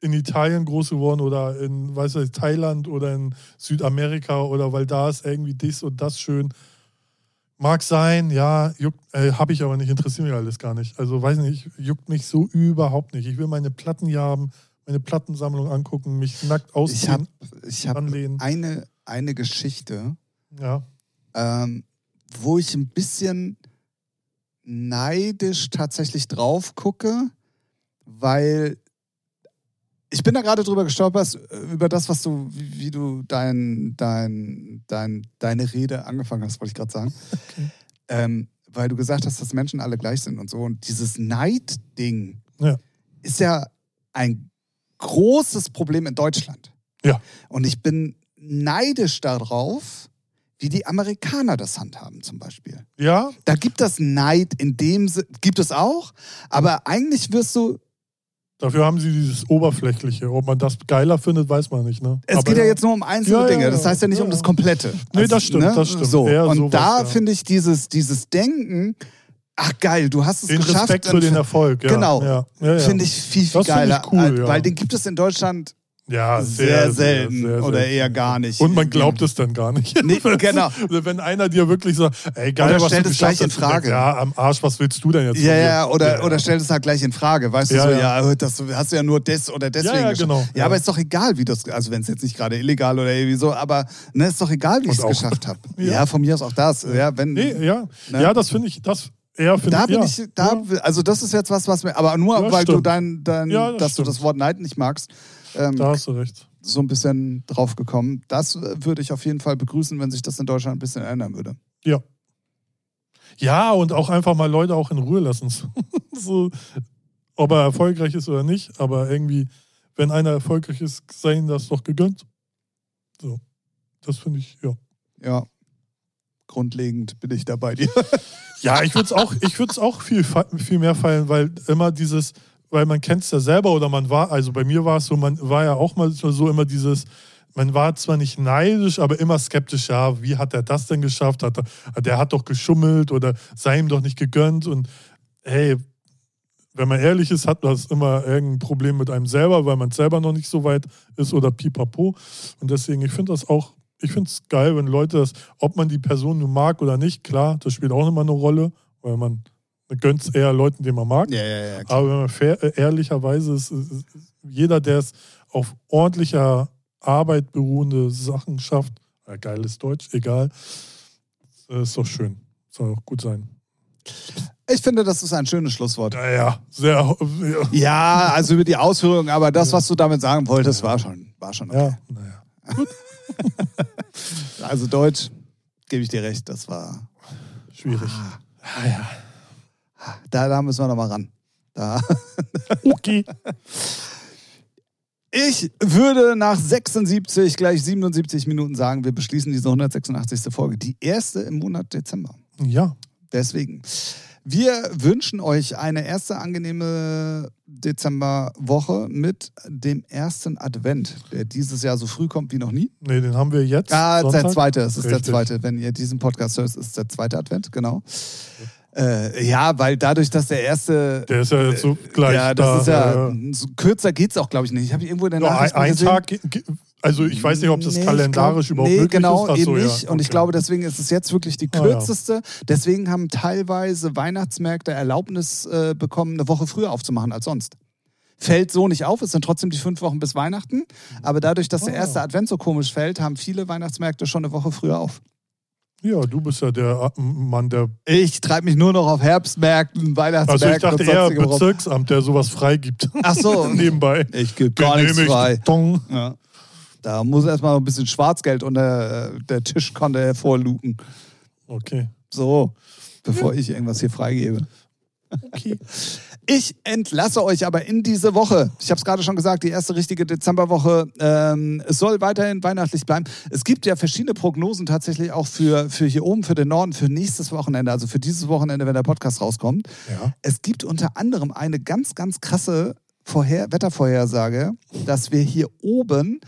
in Italien groß geworden oder in, weiß ich, Thailand oder in Südamerika oder weil da ist irgendwie dies und das schön. Mag sein, ja, juckt, äh, habe ich aber nicht, interessiert mich alles gar nicht. Also weiß nicht, juckt mich so überhaupt nicht. Ich will meine Platten hier haben, meine Plattensammlung angucken, mich nackt Ich habe ausziehen, ich hab anlehnen. eine, eine Geschichte, Ja, ähm, wo ich ein bisschen neidisch tatsächlich drauf gucke, weil Ich bin da gerade drüber gestolpert, äh, über das, was du, wie, wie du dein, dein, dein, deine Rede angefangen hast, wollte ich gerade sagen. Okay. Ähm, weil du gesagt hast, dass Menschen alle gleich sind und so. Und dieses Neid-Ding Ja. ist ja ein großes Problem in Deutschland. Ja. Und ich bin neidisch darauf, wie die Amerikaner das handhaben zum Beispiel. Ja, Da gibt es Neid in dem Sinne, gibt es auch, aber eigentlich wirst du, dafür haben sie dieses Oberflächliche. Ob man das geiler findet, weiß man nicht. Ne? es Aber geht ja jetzt nur um einzelne Ja, ja, Dinge, das ja. heißt ja nicht Ja, um das ja. Komplette. Also, Nee, das stimmt, das stimmt. So. Eher Und sowas, da ja. finde ich dieses, dieses Denken, ach geil, du hast es den geschafft. Respekt für den Erfolg. Ja. Genau. Ja, ja, ja. Finde ich viel, viel Das finde ich geiler. cool, ja. Weil den gibt es in Deutschland ja, sehr, selten sehr oder selten. eher gar nicht. Und man glaubt es dann gar nicht. Nee, genau. Wenn einer dir wirklich sagt, ey, geil, Oder was stellt du es gleich in Frage. du denkst, Ja, am Arsch, was willst du denn jetzt? Ja, ja, oder, Ja. oder stellt es halt gleich in Frage. Weißt du Ja, so, ja. ja, das hast du ja nur des oder deswegen Ja, ja, genau. Ja, Ja. aber ist doch egal, wie das, also wenn es jetzt nicht gerade illegal oder irgendwie so, aber ne, ist doch egal, wie ich es geschafft habe. Ja. Ja. von mir aus auch das. Ja, wenn, Nee, ja. Ne? Ja, das finde ich, das eher finde da bin ja. ich, da, also das ist jetzt was, was mir, aber nur, Ja, weil du stimmt. dein, dein Ja, das dass stimmt. du das Wort Neid nicht magst, ähm, Da hast du recht. so ein bisschen drauf gekommen. Das würde ich auf jeden Fall begrüßen, wenn sich das in Deutschland ein bisschen ändern würde. Ja. Ja, und auch einfach mal Leute auch in Ruhe lassen. so, ob er erfolgreich ist oder nicht, aber irgendwie, wenn einer erfolgreich ist, sei ihm das doch gegönnt. So. Das finde ich, ja. Ja. Grundlegend bin ich da bei dir. Ja, ich würde es auch, ich auch viel, viel mehr feiern, weil immer dieses, weil man kennt es ja selber oder man war, also bei mir war es so, man war ja auch mal so immer dieses, man war zwar nicht neidisch, aber immer skeptisch, ja, wie hat er das denn geschafft? Hat er, der hat doch geschummelt oder sei ihm doch nicht gegönnt und hey, wenn man ehrlich ist, hat das immer irgendein Problem mit einem selber, weil man selber noch nicht so weit ist oder pipapo. Und deswegen, ich finde das auch, ich finde es geil, wenn Leute das, ob man die Person nun mag oder nicht, klar, das spielt auch immer eine Rolle, weil man gönnt es eher Leuten, die man mag. Ja, ja, ja. Aber wenn man fair, äh, ehrlicherweise ist, ist, ist jeder, der es auf ordentlicher Arbeit beruhende Sachen schafft, äh, geiles Deutsch, egal, äh, ist doch schön. Soll auch gut sein. Ich finde, das ist ein schönes Schlusswort. Naja, sehr, sehr Ja, also über die Ausführungen, aber das, was du damit sagen wolltest, war schon, war schon okay. ja, naja, Also Deutsch, gebe ich dir recht, das war. schwierig. Ah, ja. Da, da müssen wir nochmal ran. Da. Okay. Ich würde nach 76, gleich 77 Minuten sagen, wir beschließen diese 186. Folge. Die erste im Monat Dezember. Ja, Deswegen. Wir wünschen euch eine erste angenehme Dezemberwoche mit dem ersten Advent, der dieses Jahr so früh kommt wie noch nie. nee, den haben wir jetzt. Ah, der Sonntag. zweite, es ist der Richtig. zweite. Wenn ihr diesen Podcast hört, ist der zweite Advent, genau. Äh, ja, weil dadurch, dass der erste. Der ist ja jetzt so gleich ja, das da. ist ja. äh, So kürzer geht's auch, glaube ich, nicht. Ich habe irgendwo in der ein, Nachricht ein gesehen, Tag, also ich weiß nicht, ob das Nee, kalendarisch glaub- überhaupt nee, möglich genau, ist. Ach so, eben ja, nicht. Und ich glaube, deswegen ist es jetzt wirklich die Ah, ja. kürzeste. Deswegen haben teilweise Weihnachtsmärkte Erlaubnis äh, bekommen, eine Woche früher aufzumachen als sonst. Fällt so nicht auf, es sind trotzdem die fünf Wochen bis Weihnachten. Aber dadurch, dass der Ah. erste Advent so komisch fällt, haben viele Weihnachtsmärkte schon eine Woche früher auf. Ja, du bist ja der äh, Mann, der. Ich treibe mich nur noch auf Herbstmärkten, Weihnachtsmärkten Also ich dachte eher. Bezirksamt, der sowas freigibt. Ach so. Nebenbei. Ich gebe gar nichts frei. Ja. Da muss erstmal ein bisschen Schwarzgeld unter äh, der Tischkante hervorluken. Okay. So, bevor ich irgendwas hier freigebe. Okay. Ich entlasse euch aber in diese Woche. Ich habe es gerade schon gesagt, die erste richtige Dezemberwoche. Ähm, es soll weiterhin weihnachtlich bleiben. Es gibt ja verschiedene Prognosen tatsächlich auch für, für hier oben, für den Norden, für nächstes Wochenende, also für dieses Wochenende, wenn der Podcast rauskommt. Ja. Es gibt unter anderem eine ganz, ganz krasse Vorher Wettervorhersage, dass wir hier oben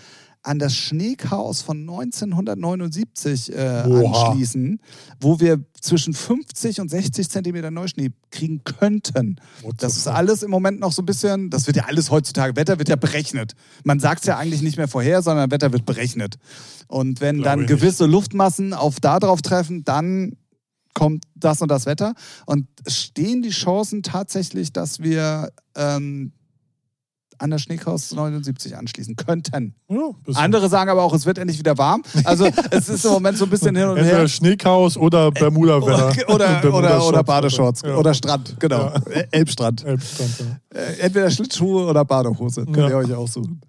an das Schneechaos von 1979 äh, anschließen, wo wir zwischen 50 und 60 Zentimeter Neuschnee kriegen könnten. What Das ist alles im Moment noch so ein bisschen, das wird ja alles heutzutage, Wetter wird ja berechnet. Man sagt es ja eigentlich nicht mehr vorher, sondern Wetter wird berechnet. Und wenn Glaube dann ich nicht. gewisse Luftmassen auf da drauf treffen, dann kommt das und das Wetter. Und stehen die Chancen tatsächlich, dass wir ähm, an das Schneechaos 79 anschließen könnten. Ja. Andere sagen aber auch, es wird endlich wieder warm. Also es ist im Moment so ein bisschen hin und Entweder her. Schneechaos oder Bermuda-Wetter. Oder, oder, oder Bermuda-Shorts. Badeshorts Ja. oder Strand, genau. Ja. Äh, Elbstrand. Elbstrand, ja. Äh, Entweder Schlittschuhe oder Badehose. Könnt Ja. ihr euch aussuchen.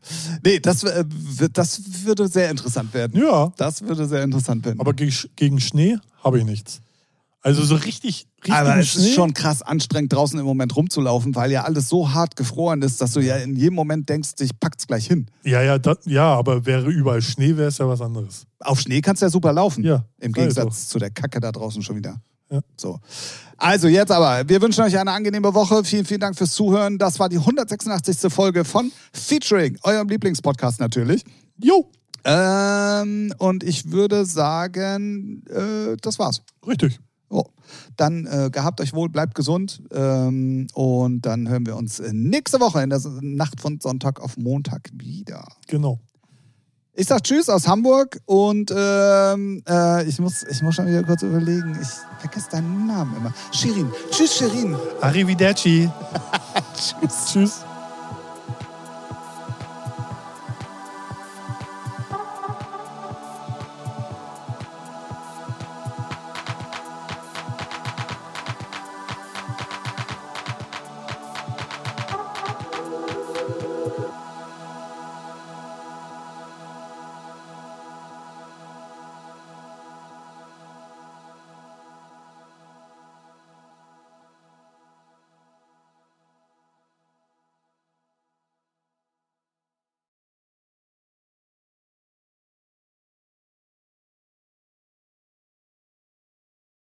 Nee, das, äh, wird- das würde sehr interessant werden. Ja, Das würde sehr interessant werden. aber gegen Schnee habe ich nichts. Also so richtig, richtig Aber es Schnee. ist schon krass anstrengend, draußen im Moment rumzulaufen, weil ja alles so hart gefroren ist, dass du ja in jedem Moment denkst, ich pack's gleich hin. Ja, ja, da, ja, aber wäre überall Schnee, wäre es ja was anderes. Auf Schnee kannst du ja super laufen. Ja, Im Gegensatz zu der Kacke da draußen schon wieder. Ja. So. Also jetzt aber, wir wünschen euch eine angenehme Woche. Vielen, vielen Dank fürs Zuhören. Das war die 186. Folge von Featuring, eurem Lieblingspodcast natürlich. Jo, Ähm, und ich würde sagen, äh, das war's. richtig. Oh. Dann äh, gehabt euch wohl, bleibt gesund ähm, und dann hören wir uns äh, nächste Woche in der Nacht von Sonntag auf Montag wieder. Genau. Ich sag Tschüss aus Hamburg und ähm, äh, ich, muss, ich muss schon wieder kurz überlegen. Ich vergesse deinen Namen immer. Shirin. Tschüss, Shirin. Arrivederci. Tschüss. Tschüss.